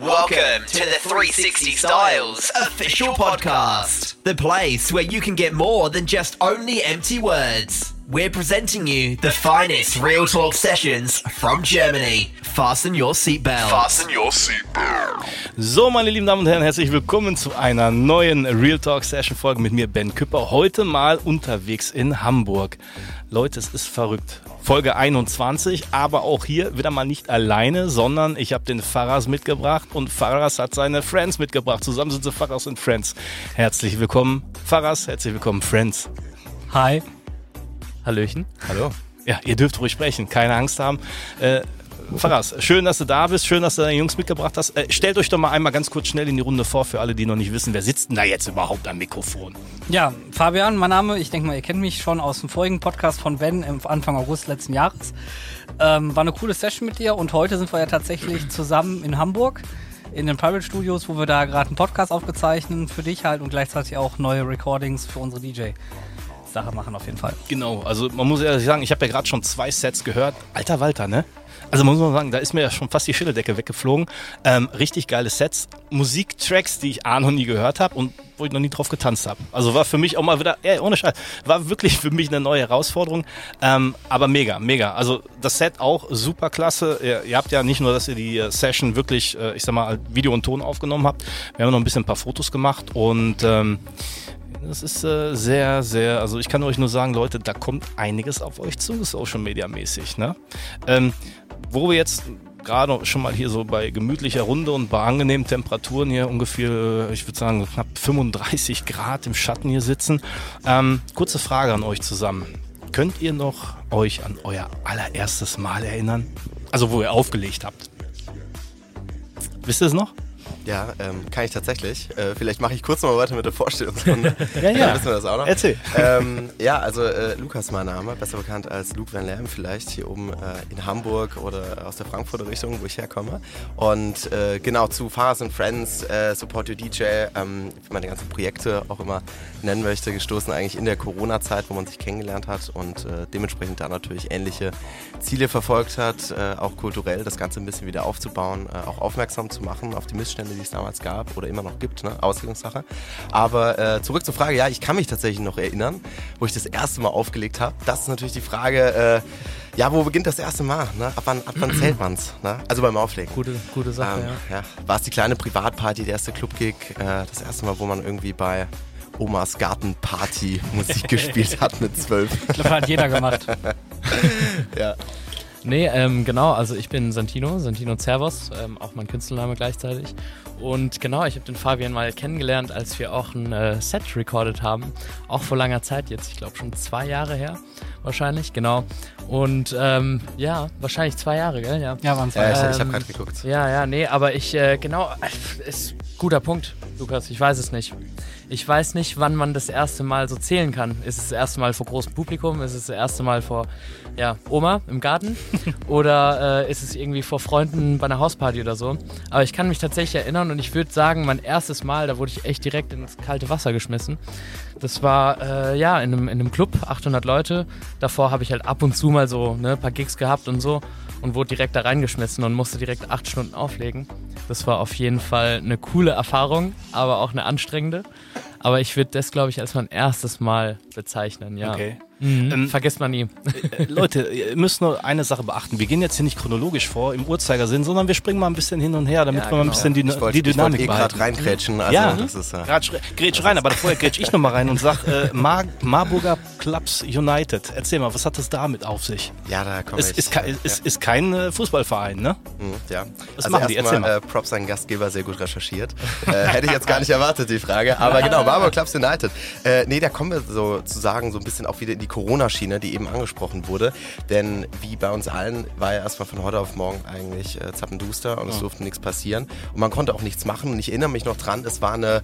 Welcome to the 360 Styles official podcast, the place where you can get more than just only empty words. We're presenting you the finest real talk sessions from Germany. Fasten your seatbelt. Fasten your seatbelt. So, meine lieben Damen und Herren, herzlich willkommen zu einer neuen Real Talk Session Folge mit mir, Ben Küpper. Heute mal unterwegs in Hamburg. Leute, es ist verrückt. Folge 21, aber auch hier wieder mal nicht alleine, sondern ich habe den Faras mitgebracht und Faras hat seine Friends mitgebracht. Zusammen sind sie Faras und Friends. Herzlich willkommen, Faras, herzlich willkommen, Friends. Hi. Hallöchen. Hallo. Ja, ihr dürft ruhig sprechen, keine Angst haben. Äh, Faras, schön, dass du da bist, schön, dass du deine Jungs mitgebracht hast. Äh, stellt euch doch mal einmal ganz kurz schnell in die Runde vor, für alle, die noch nicht wissen, wer sitzt denn da jetzt überhaupt am Mikrofon? Ja, Fabian, mein Name. Ich denke mal, ihr kennt mich schon aus dem vorigen Podcast von Ben im Anfang August letzten Jahres. Ähm, war eine coole Session mit dir und heute sind wir ja tatsächlich zusammen in Hamburg in den Private Studios, wo wir da gerade einen Podcast aufgezeichnet für dich halt und gleichzeitig auch neue Recordings für unsere DJ. Sache machen auf jeden Fall. Genau, also man muss ehrlich sagen, ich habe ja gerade schon zwei Sets gehört. Alter Walter, ne? Also muss man sagen, da ist mir ja schon fast die Schilledecke weggeflogen. Ähm, richtig geile Sets, Musiktracks, die ich A noch nie gehört habe und wo ich noch nie drauf getanzt habe. Also war für mich auch mal wieder, ey, ohne Scheiß, war wirklich für mich eine neue Herausforderung. Ähm, aber mega, mega. Also das Set auch super klasse. Ihr, ihr habt ja nicht nur, dass ihr die äh, Session wirklich, äh, ich sag mal, Video und Ton aufgenommen habt. Wir haben noch ein bisschen ein paar Fotos gemacht und ähm, das ist äh, sehr, sehr, also ich kann euch nur sagen, Leute, da kommt einiges auf euch zu, Social Media mäßig. Ne? Ähm, wo wir jetzt gerade schon mal hier so bei gemütlicher Runde und bei angenehmen Temperaturen hier ungefähr, ich würde sagen, knapp 35 Grad im Schatten hier sitzen. Ähm, kurze Frage an euch zusammen. Könnt ihr noch euch an euer allererstes Mal erinnern? Also wo ihr aufgelegt habt. Wisst ihr es noch? Ja, ähm, kann ich tatsächlich. Äh, vielleicht mache ich kurz noch mal weiter mit der Vorstellungsrunde. ja, ja. Dann wissen wir das auch noch. Erzähl. Ähm, ja, also äh, Lukas mein Name, besser bekannt als Luke Van Lerm vielleicht, hier oben äh, in Hamburg oder aus der Frankfurter Richtung, wo ich herkomme. Und äh, genau, zu Fahrers and Friends, äh, Support Your DJ, ähm, wie man die ganzen Projekte auch immer nennen möchte, gestoßen eigentlich in der Corona-Zeit, wo man sich kennengelernt hat und äh, dementsprechend da natürlich ähnliche Ziele verfolgt hat, auch kulturell das Ganze ein bisschen wieder aufzubauen, auch aufmerksam zu machen auf die Missstände, die es damals gab oder immer noch gibt, ne? Auslegungssache. Aber äh, zurück zur Frage, ja, ich kann mich tatsächlich noch erinnern, wo ich das erste Mal aufgelegt habe. Das ist natürlich die Frage, äh, ja, wo beginnt das erste Mal? Ne? Ab wann, ab wann zählt man's? Ne? Also beim Auflegen. Gute, gute Sache, Ähm, ja. War es die kleine Privatparty, der erste Clubgig, äh, das erste Mal, wo man irgendwie bei Omas Gartenparty Musik gespielt hat mit zwölf. Ich glaube, hat jeder gemacht. ja. Nee, ähm, genau, also ich bin Santino, Santino Zervos, ähm, auch mein Künstlername gleichzeitig. Und genau, ich habe den Fabian mal kennengelernt, als wir auch ein äh, Set recorded haben. Auch vor langer Zeit jetzt, ich glaube schon zwei Jahre her wahrscheinlich, genau. Und ähm, ja, wahrscheinlich zwei Jahre, gell? Ja, Ja, waren Ja, ich, zwei. ich habe gerade geguckt. ja, ja, nee, aber ich, äh, genau, äh, ist guter Punkt, Lukas, ich weiß es nicht. Ich weiß nicht, wann man das erste Mal so zählen kann. Ist es das erste Mal vor großem Publikum? Ist es das erste Mal vor ja, Oma im Garten? oder äh, ist es irgendwie vor Freunden bei einer Hausparty oder so? Aber ich kann mich tatsächlich erinnern und ich würde sagen, mein erstes Mal, da wurde ich echt direkt ins kalte Wasser geschmissen. Das war äh, ja in einem, in einem Club, 800 Leute. Davor habe ich halt ab und zu mal so ne, ein paar Gigs gehabt und so und wurde direkt da reingeschmissen und musste direkt acht Stunden auflegen. Das war auf jeden Fall eine coole Erfahrung, aber auch eine anstrengende. Aber ich würde das, glaube ich, als mein erstes Mal bezeichnen, ja. Okay. Mhm. Ähm, Vergisst man nie. Äh, Leute, ihr müsst nur eine Sache beachten. Wir gehen jetzt hier nicht chronologisch vor im Uhrzeigersinn, sondern wir springen mal ein bisschen hin und her, damit Ja, wir mal ein genau. bisschen die, Ich wollte die ich wollte Dynamik eh gerade behalten. reinkrätschen. Also Ja. das ist ja. Grad schre- Grätsch rein, aber vorher grätsch ich nochmal rein und sag, äh, Mar Marburger Clubs United. Erzähl mal, was hat das damit auf sich? Ja, da komme Es ich. ist, kei- ist, ist kein äh, Fußballverein, ne? Mhm, ja. Was also machen die? Erzähl erstmal mal. äh, Props an Gastgeber, sehr gut recherchiert. äh, hätte ich jetzt gar nicht erwartet, die Frage. Aber genau, Marburg Clubs United. Äh, nee, da kommen wir sozusagen so ein bisschen auch wieder in die Corona-Schiene, die eben angesprochen wurde. Denn wie bei uns allen war ja erstmal von heute auf morgen eigentlich äh, zappenduster und es durfte nichts passieren. Und man konnte auch nichts machen. Und ich erinnere mich noch dran, es war eine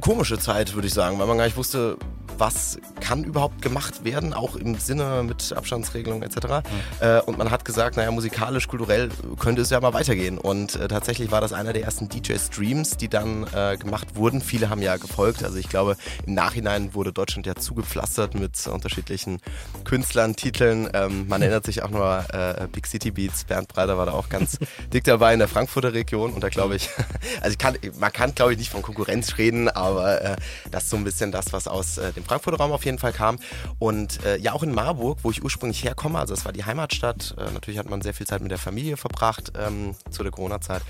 komische Zeit, würde ich sagen, weil man gar nicht wusste, was kann überhaupt gemacht werden, auch im Sinne mit Abstandsregelung etc. Äh, und man hat gesagt, naja, musikalisch, kulturell könnte es ja mal weitergehen. Und äh, tatsächlich war das einer der ersten DJ-Streams, die dann äh, gemacht wurden. Viele haben ja gefolgt. Also ich glaube, im Nachhinein wurde Deutschland ja zugepflastert mit unterschiedlichen Künstlern, Titeln. Ähm, man erinnert sich auch nur äh, Big City Beats. Bernd Breiter war da auch ganz dick dabei in der Frankfurter Region. Und da glaube ich, also ich kann, man kann glaube ich nicht von Konkurrenz reden, aber äh, das ist so ein bisschen das, was aus äh, dem Frankfurter Raum auf jeden Fall kam. Und äh, ja, auch in Marburg, wo ich ursprünglich herkomme, also das war die Heimatstadt. Äh, natürlich hat man sehr viel Zeit mit der Familie verbracht ähm, zu der Corona-Zeit.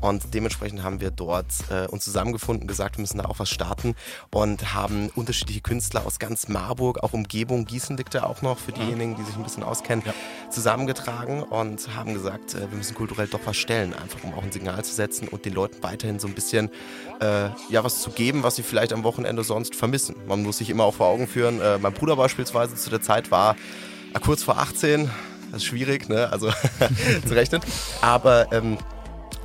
Und dementsprechend haben wir dort äh, uns zusammengefunden, gesagt, wir müssen da auch was starten und haben unterschiedliche Künstler aus ganz Marburg, auch Umgebung, Gießen liegt da auch noch für diejenigen, die sich ein bisschen auskennen, zusammengetragen und haben gesagt, äh, wir müssen kulturell doch was stellen, einfach um auch ein Signal zu setzen und den Leuten weiterhin so ein bisschen ja was zu geben, was sie vielleicht am Wochenende sonst vermissen. Man muss sich immer auch vor Augen führen. Äh, mein Bruder beispielsweise zu der Zeit war äh, kurz vor 18. Das ist schwierig, ne? Also zu rechnen. Aber ähm,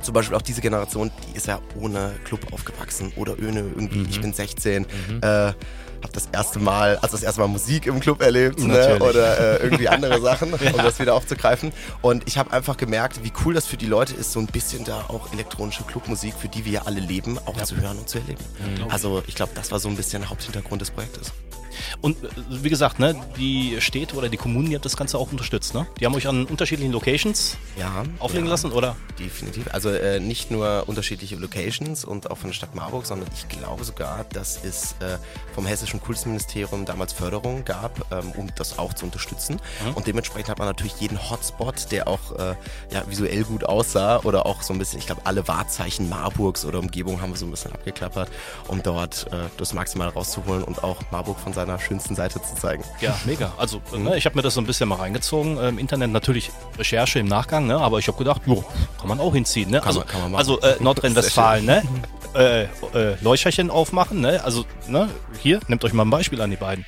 zum Beispiel auch diese Generation, die ist ja ohne Club aufgewachsen oder ohne irgendwie, ich bin 16, äh, habe das erste Mal, also das erste Mal Musik im Club erlebt ne? Oder äh, irgendwie andere Sachen, um das wieder aufzugreifen. Und ich habe einfach gemerkt, wie cool das für die Leute ist, so ein bisschen da auch elektronische Clubmusik, für die wir ja alle leben, auch zu hören und zu erleben. Also ich glaube, das war so ein bisschen der Haupthintergrund des Projektes. Und äh, wie gesagt, ne, die Städte oder die Kommunen, die haben das Ganze auch unterstützt, ne? Die haben euch an unterschiedlichen Locations Ja. auflegen ja. lassen, oder? Definitiv. Also äh, nicht nur unterschiedliche Locations und auch von der Stadt Marburg, sondern ich glaube sogar, dass es äh, vom Hessischen Kultusministerium damals Förderung gab, ähm, um das auch zu unterstützen. Und dementsprechend hat man natürlich jeden Hotspot, der auch äh, ja, visuell gut aussah oder auch so ein bisschen, ich glaube, alle Wahrzeichen Marburgs oder Umgebung haben wir so ein bisschen abgeklappert, um dort äh, das maximal rauszuholen und auch Marburg von seiner schönsten Seite zu zeigen. Ja, mega. Also ne, ich habe mir das so ein bisschen mal reingezogen. äh, Im Internet natürlich Recherche im Nachgang, ne? aber ich habe gedacht, jo, kann man auch hinziehen. Ne? also man- kann man also äh, Nordrhein-Westfalen, ne? Äh, äh, Leuchterchen aufmachen. Ne? Also ne? hier, nehmt euch mal ein Beispiel an die beiden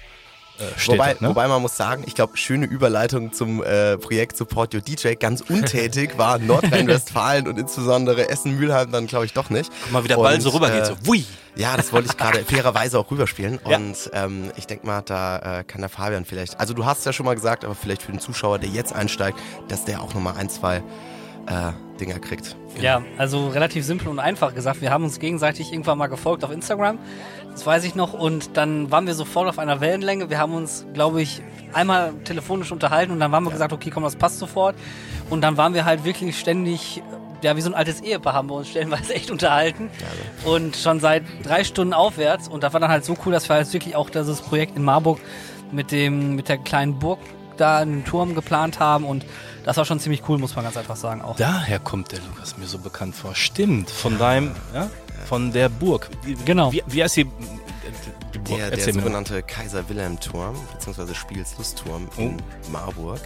äh, Städte. Wobei, ne? wobei man muss sagen, ich glaube, schöne Überleitung zum äh, Projekt Support Your DJ. Ganz untätig war Nordrhein-Westfalen und insbesondere Essen-Mülheim dann, glaube ich, doch nicht. mal wie der Ball so rübergeht, äh, so wui. Ja, das wollte ich gerade fairerweise auch rüberspielen. Ja. Und ähm, ich denke mal, da äh, kann der Fabian vielleicht, also du hast es ja schon mal gesagt, aber vielleicht für den Zuschauer, der jetzt einsteigt, dass der auch nochmal ein, zwei äh, Dinger kriegt. Ja, also relativ simpel und einfach gesagt. Wir haben uns gegenseitig irgendwann mal gefolgt auf Instagram. Das weiß ich noch. Und dann waren wir sofort auf einer Wellenlänge. Wir haben uns, glaube ich, einmal telefonisch unterhalten und dann haben wir gesagt, okay, komm, das passt sofort. Und dann waren wir halt wirklich ständig, ja, wie so ein altes Ehepaar haben wir uns stellenweise echt unterhalten. Und schon seit drei Stunden aufwärts. Und das war dann halt so cool, dass wir halt wirklich auch dieses Projekt in Marburg mit dem, mit der kleinen Burg da einen Turm geplant haben. Und das war schon ziemlich cool, muss man ganz einfach sagen auch. Daher kommt der Lukas mir so bekannt vor. Stimmt, von deinem, ja, von der Burg. Wie, Genau. Wie, wie heißt die, die Burg? Der, der sogenannte Kaiser-Wilhelm-Turm, beziehungsweise Spiels-Lust-Turm in Marburg.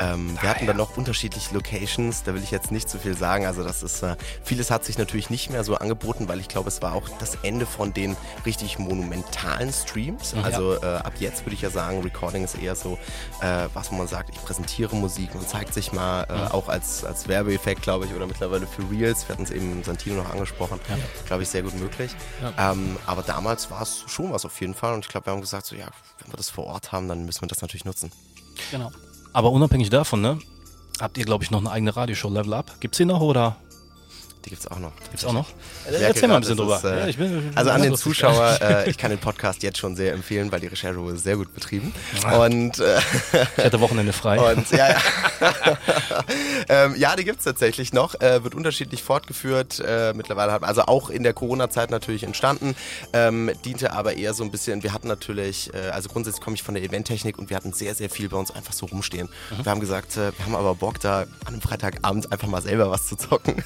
Ähm, wir hatten dann noch unterschiedliche Locations, da will ich jetzt nicht zu viel sagen. Also das ist, äh, vieles hat sich natürlich nicht mehr so angeboten, weil ich glaube, es war auch das Ende von den richtig monumentalen Streams. Also äh, ab jetzt würde ich ja sagen, Recording ist eher so, äh, was man sagt, ich präsentiere Musik, man zeigt sich mal, äh, auch als, als Werbeeffekt, glaube ich, oder mittlerweile für Reels. Wir hatten es eben Santino noch angesprochen, glaube ich, sehr gut möglich. Ähm, aber damals war es schon was auf jeden Fall und ich glaube, wir haben gesagt, so ja, wenn wir das vor Ort haben, dann müssen wir das natürlich nutzen. Genau. Aber unabhängig davon, ne, habt ihr, glaube ich, noch eine eigene Radioshow Level Up. Gibt's die noch oder Die gibt es auch noch. gibt's auch noch? Ich merke Erzähl mal ein bisschen drüber. ist, äh, Ja, ich bin- also an den. Zuschauer, äh, ich kann den Podcast jetzt schon sehr empfehlen, weil die Recherche wurde sehr gut betrieben. Und, äh, Ich hatte Wochenende frei. und ja, ja. ähm, ja, die gibt es tatsächlich noch. Äh, wird unterschiedlich fortgeführt. Äh, mittlerweile hat, also auch in der Corona-Zeit natürlich entstanden. Ähm, diente aber eher so ein bisschen, wir hatten natürlich, äh, also grundsätzlich komme ich von der Eventtechnik und wir hatten sehr, sehr viel bei uns einfach so rumstehen. Wir haben gesagt, wir haben aber Bock da an einem Freitagabend einfach mal selber was zu zocken.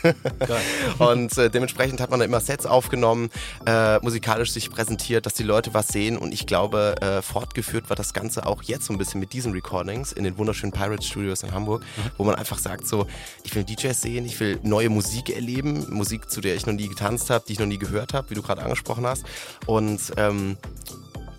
und äh, dementsprechend hat man da immer Sets aufgenommen, äh, musikalisch sich präsentiert, dass die Leute was sehen. Und ich glaube, äh, fortgeführt war das Ganze auch jetzt so ein bisschen mit diesen Recordings in den wunderschönen Pirate Studios in Hamburg, wo man einfach sagt so, ich will DJs sehen, ich will neue Musik erleben, Musik, zu der ich noch nie getanzt habe, die ich noch nie gehört habe, wie du gerade angesprochen hast. Und ähm,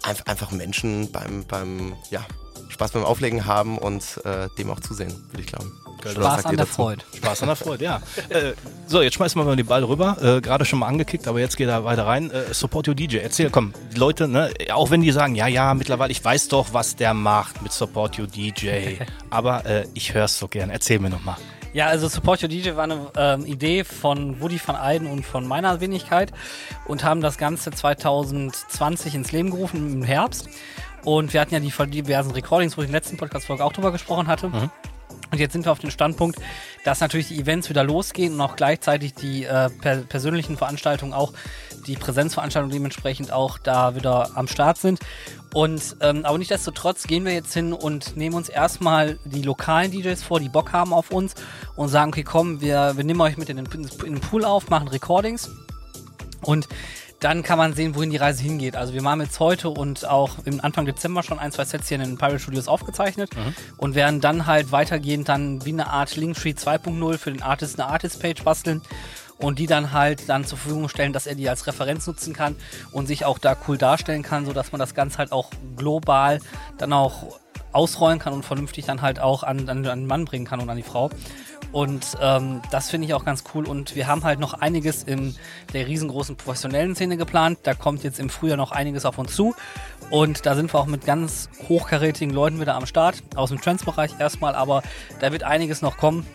einfach, einfach Menschen beim, beim, ja, Spaß beim Auflegen haben und äh, dem auch zusehen, würde ich glauben. Spaß an ihr der? Freude. Spaß an der Freude, ja. äh, so, jetzt schmeißen wir mal den Ball rüber. Äh, Gerade schon mal angekickt, aber jetzt geht er weiter rein. Äh, Support Your DJ. Erzähl, komm, die Leute, ne, auch wenn die sagen, ja, ja, mittlerweile, ich weiß doch, was der macht mit Support Your DJ. aber äh, ich hör's so gern. Erzähl mir nochmal. Ja, also Support Your DJ war eine ähm, Idee von Woody van Eyden und von meiner Wenigkeit und haben das Ganze 2020 ins Leben gerufen im Herbst. Und wir hatten ja die diversen Recordings, wo ich in der letzten Podcast-Folge auch drüber gesprochen hatte. Und jetzt sind wir auf dem Standpunkt, dass natürlich die Events wieder losgehen und auch gleichzeitig die äh, per persönlichen Veranstaltungen auch, die Präsenzveranstaltungen dementsprechend auch da wieder am Start sind. Und ähm, aber nichtsdestotrotz gehen wir jetzt hin und nehmen uns erstmal die lokalen DJs vor, die Bock haben auf uns und sagen, okay, komm, wir, wir nehmen euch mit in den, in den Pool auf, machen Recordings und dann kann man sehen, wohin die Reise hingeht. Also wir haben jetzt heute und auch im Anfang Dezember schon ein, zwei Sets hier in den Pirate Studios aufgezeichnet und werden dann halt weitergehend dann wie eine Art Linktree 2.0 für den Artist eine Artist-Page basteln und die dann halt dann zur Verfügung stellen, dass er die als Referenz nutzen kann und sich auch da cool darstellen kann, sodass man das Ganze halt auch global dann auch ausrollen kann und vernünftig dann halt auch an, an, an den Mann bringen kann und an die Frau. Und ähm, das finde ich auch ganz cool. Und wir haben halt noch einiges in der riesengroßen professionellen Szene geplant. Da kommt jetzt im Frühjahr noch einiges auf uns zu. Und da sind wir auch mit ganz hochkarätigen Leuten wieder am Start. Aus dem Trends-Bereich erstmal, aber da wird einiges noch kommen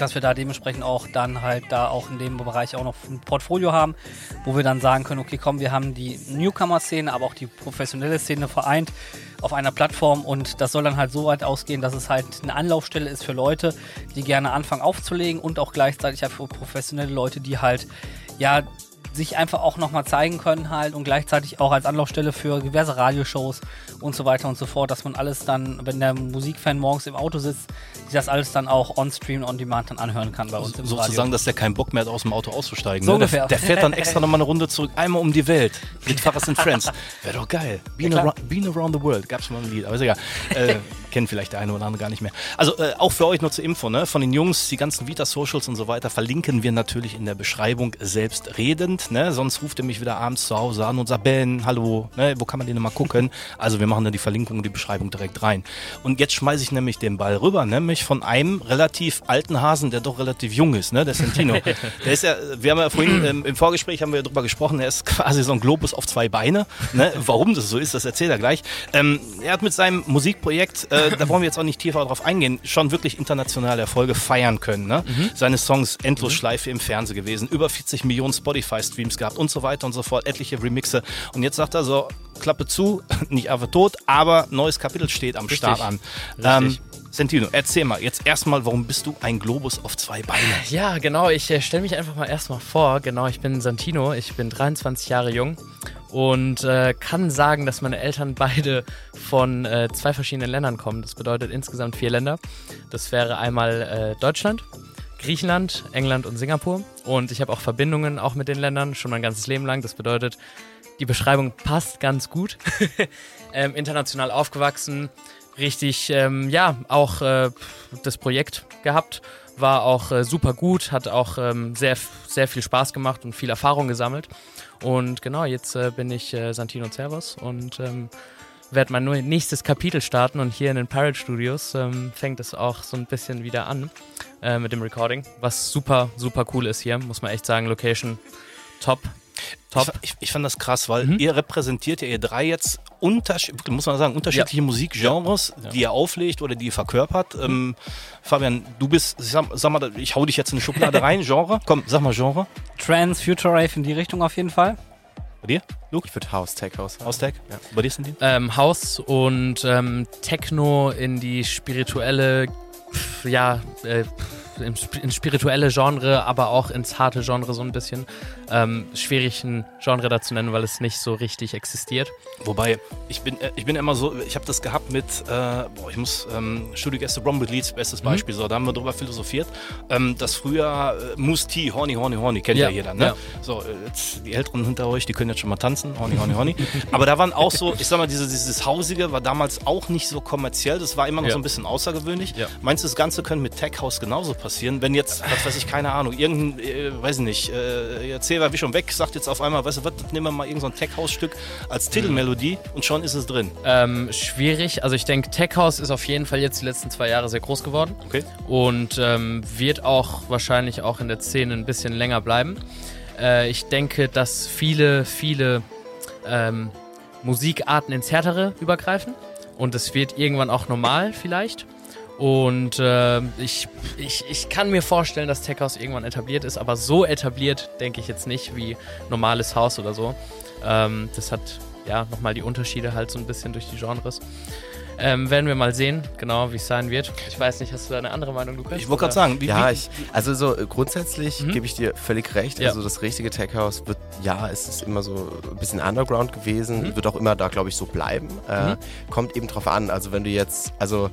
dass wir da dementsprechend auch dann halt da auch in dem Bereich auch noch ein Portfolio haben, wo wir dann sagen können, okay, komm, wir haben die Newcomer-Szene, aber auch die professionelle Szene vereint auf einer Plattform. Und das soll dann halt so weit ausgehen, dass es halt eine Anlaufstelle ist für Leute, die gerne anfangen aufzulegen und auch gleichzeitig halt für professionelle Leute, die halt ja sich einfach auch nochmal zeigen können halt und gleichzeitig auch als Anlaufstelle für diverse Radioshows und so weiter und so fort, dass man alles dann, wenn der Musikfan morgens im Auto sitzt, sich das alles dann auch on-stream, on-demand dann anhören kann bei uns im Sozusagen, Radio. dass der keinen Bock mehr hat, aus dem Auto auszusteigen. So ne? ungefähr. der, der fährt dann extra nochmal eine Runde zurück, einmal um die Welt mit Fahrers and Friends. Wäre doch geil. Being, klar. around, Being Around the World, gab's mal ein Lied, aber ist egal. Äh, kennen vielleicht der eine oder andere gar nicht mehr. Also äh, auch für euch nur zur Info, ne? von den Jungs, die ganzen Vita-Socials und so weiter, verlinken wir natürlich in der Beschreibung selbstredend. Ne? Sonst ruft ihr mich wieder abends zu Hause an und sagt, Ben, hallo, ne? wo kann man den mal gucken? Also wir machen dann die Verlinkung und die Beschreibung direkt rein. Und jetzt schmeiße ich nämlich den Ball rüber, nämlich von einem relativ alten Hasen, der doch relativ jung ist, ne? der Sentino. der ist ja, wir haben ja vorhin ähm, im Vorgespräch haben wir darüber gesprochen, er ist quasi so ein Globus auf zwei Beine. Ne? Warum das so ist, das erzählt er gleich. Ähm, er hat mit seinem Musikprojekt, äh, da wollen wir jetzt auch nicht tiefer drauf eingehen, schon wirklich internationale Erfolge feiern können. Ne? Seine Songs Endlosschleife im Fernsehen gewesen, über 40 Millionen Spotify-Streams gehabt und so weiter und so fort, etliche Remixe. Und jetzt sagt er so, Klappe zu, nicht einfach tot, aber neues Kapitel steht am Start an. Ähm, Richtig. Sentino, erzähl mal, jetzt erstmal, warum bist du ein Globus auf zwei Beinen? Ja, genau. Ich äh, stelle mich einfach mal erstmal vor. Genau, ich bin Santino. Ich bin 23 Jahre jung und äh, kann sagen, dass meine Eltern beide von äh, zwei verschiedenen Ländern kommen. Das bedeutet insgesamt vier Länder. Das wäre einmal äh, Deutschland, Griechenland, England und Singapur. Und ich habe auch Verbindungen auch mit den Ländern schon mein ganzes Leben lang. Das bedeutet, die Beschreibung passt ganz gut. ähm, international aufgewachsen, richtig, ähm, ja, auch äh, das Projekt gehabt, war auch äh, super gut, hat auch ähm, sehr, sehr viel Spaß gemacht und viel Erfahrung gesammelt. Und genau, jetzt äh, bin ich äh, Santino Servus und ähm, werde mein nächstes Kapitel starten und hier in den Pirate Studios ähm, fängt es auch so ein bisschen wieder an äh, mit dem Recording, was super, super cool ist hier, muss man echt sagen, Location top. Top. Ich, ich, ich fand das krass, weil Mhm. ihr repräsentiert ja ihr drei jetzt unterschied muss man sagen, unterschiedliche Musikgenres, die ihr auflegt oder die ihr verkörpert. Ähm, Fabian, du bist, sag, sag mal, ich hau dich jetzt in eine Schublade rein, Genre. Komm, sag mal Genre. Trans, Future Rave in die Richtung auf jeden Fall. Bei dir? Luke? Ich würde House, Tech House. Haustag? Ja. Bei dir sind die? ähm, House und ähm, Techno in die spirituelle, ja, äh, ins sp- ins spirituelle Genre, aber auch ins harte Genre so ein bisschen. Ähm, schwierig ein Genre da zu nennen, weil es nicht so richtig existiert. Wobei, ich bin, äh, ich bin immer so, ich habe das gehabt mit, äh, boah, ich muss, ähm, Studiogäste Bromwood Leeds, Mhm. bestes Beispiel, so, da haben wir drüber philosophiert, ähm, dass früher äh, Moose T, Horny, Horny, Horny, kennt ja, Ja, jeder, ne? ja. So, äh, jetzt die Älteren hinter euch, die können jetzt schon mal tanzen, Horny, Horny, Horny. Aber da waren auch so, ich sag mal, dieses, dieses Hausige war damals auch nicht so kommerziell, das war immer noch Ja. so ein bisschen außergewöhnlich. Meinst du, das Ganze könnte mit Tech House genauso passieren? Passieren, wenn jetzt, was weiß ich, keine Ahnung, irgendein, äh, weiß ich nicht, äh, erzähl war wie schon weg, sagt jetzt auf einmal, weißt du was, nehmen wir mal irgendein so Tech-House-Stück als Titelmelodie und schon ist es drin. Ähm, schwierig. Also ich denke, Tech House ist auf jeden Fall jetzt die letzten zwei Jahre sehr groß geworden. Okay. Und ähm, wird auch wahrscheinlich auch in der Szene ein bisschen länger bleiben. Äh, ich denke, dass viele, viele ähm, Musikarten ins Härtere übergreifen. Und es wird irgendwann auch normal vielleicht. Und äh, ich, ich, ich kann mir vorstellen, dass Tech House irgendwann etabliert ist, aber so etabliert denke ich jetzt nicht wie normales Haus oder so. Ähm, das hat ja nochmal die Unterschiede halt so ein bisschen durch die Genres. Ähm, werden wir mal sehen, genau wie es sein wird. Ich weiß nicht, hast du da eine andere Meinung, Lukas? Ich wollte gerade sagen, wie, Ja, wie, ich, also so äh, grundsätzlich Mhm. gebe ich dir völlig recht. Ja. Also das richtige Tech House wird, ja, es ist immer so ein bisschen Underground gewesen, Mhm. wird auch immer da, glaube ich, so bleiben. Äh, kommt eben drauf an. Also wenn du jetzt, also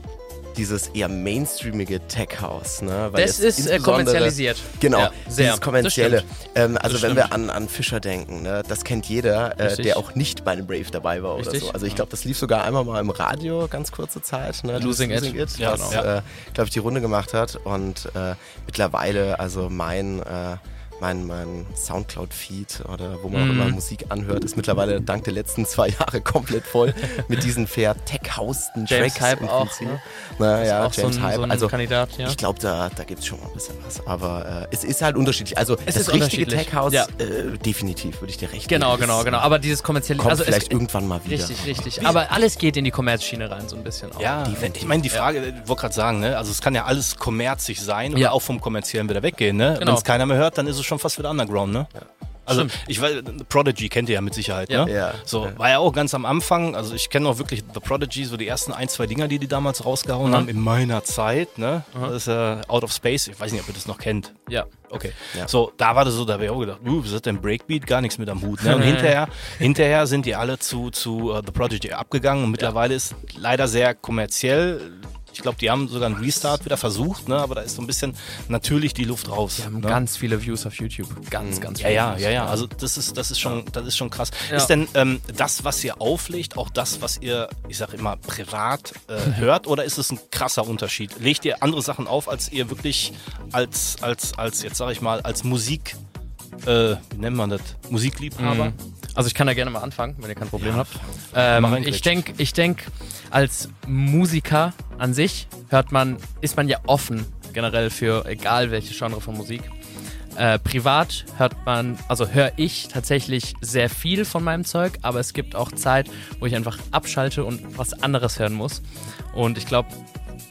dieses eher mainstreamige Tech House, ne? Weil das ist äh, kommerzialisiert. Genau, Ja, sehr. dieses kommerzielle. Ähm, also wenn wir an, an Fischer denken, ne, das kennt jeder, äh, der auch nicht bei einem Brave dabei war oder Richtig. so. Also ich glaube, das lief sogar einmal mal im Radio, ganz kurze Zeit. Ne, Losing das It. Ja, was, genau. äh, glaube ich, die Runde gemacht hat. Und äh, mittlerweile, also mein... Äh, mein, mein Soundcloud-Feed oder wo man auch Mhm. immer Musik anhört, ist mittlerweile dank der letzten zwei Jahre komplett voll mit diesen vertech-hausten James Tracks. Hype im auch, ne? Naja, auch so James ein, Hype. so ein also Kandidat, ja. ich glaube, da, da gibt es schon mal ein bisschen was. Aber äh, es ist halt unterschiedlich. Also Es das ist richtige unterschiedlich. Tech-House, Ja. äh, definitiv, würde ich dir recht Genau, geben. genau, genau. äh, Aber dieses kommerzielle, Kommt also es- vielleicht irgendwann mal wieder. Richtig, richtig. Aber alles geht in die Kommerzschiene rein, so ein bisschen auch. Ja, Definitiv. ich meine, die Frage, ich wollte gerade sagen, ne? also es kann ja alles kommerzig sein oder Ja. auch vom kommerziellen wieder weggehen. Ne? Genau. Wenn es keiner mehr hört, dann ist es schon fast wieder Underground. Ne? Also Stimmt. ich weiß, Prodigy kennt ihr ja mit Sicherheit. Ja. Ne? Ja. So, Ja. war ja auch ganz am Anfang, also ich kenne auch wirklich The Prodigy, so die ersten ein, zwei Dinger, die die damals rausgehauen Mhm. haben in meiner Zeit. Ne? Das ist äh, Out of Space, ich weiß nicht, ob ihr das noch kennt. Ja. Okay. Ja. So, da war das so, da habe ich auch gedacht, uh, was ist denn Breakbeat? Gar nichts mit am Hut. Ne? Und hinterher, hinterher sind die alle zu, zu uh, The Prodigy abgegangen und mittlerweile ist leider sehr kommerziell. Ich glaube, die haben sogar einen Restart wieder versucht, ne? aber da ist so ein bisschen natürlich die Luft raus. Wir haben ne? ganz viele Views auf YouTube. Ganz, ganz Ja, viele ja, Views. ja, ja. Also das ist, das ist schon, das ist schon krass. Ja. Ist denn ähm, das, was ihr auflegt, auch das, was ihr, ich sag immer, privat äh, hört, oder ist es ein krasser Unterschied? Legt ihr andere Sachen auf, als ihr wirklich als, als, als, jetzt sag ich mal, als Musik, äh, wie nennt man das? Musikliebhaber? Mhm. Also ich kann da gerne mal anfangen, wenn ihr kein Problem habt. Mach Ähm, ich denke, ich denk, als Musiker an sich hört man, ist man ja offen generell für egal welche Genre von Musik. Äh, privat hört man, also höre ich tatsächlich sehr viel von meinem Zeug, aber es gibt auch Zeit, wo ich einfach abschalte und was anderes hören muss. Und ich glaube,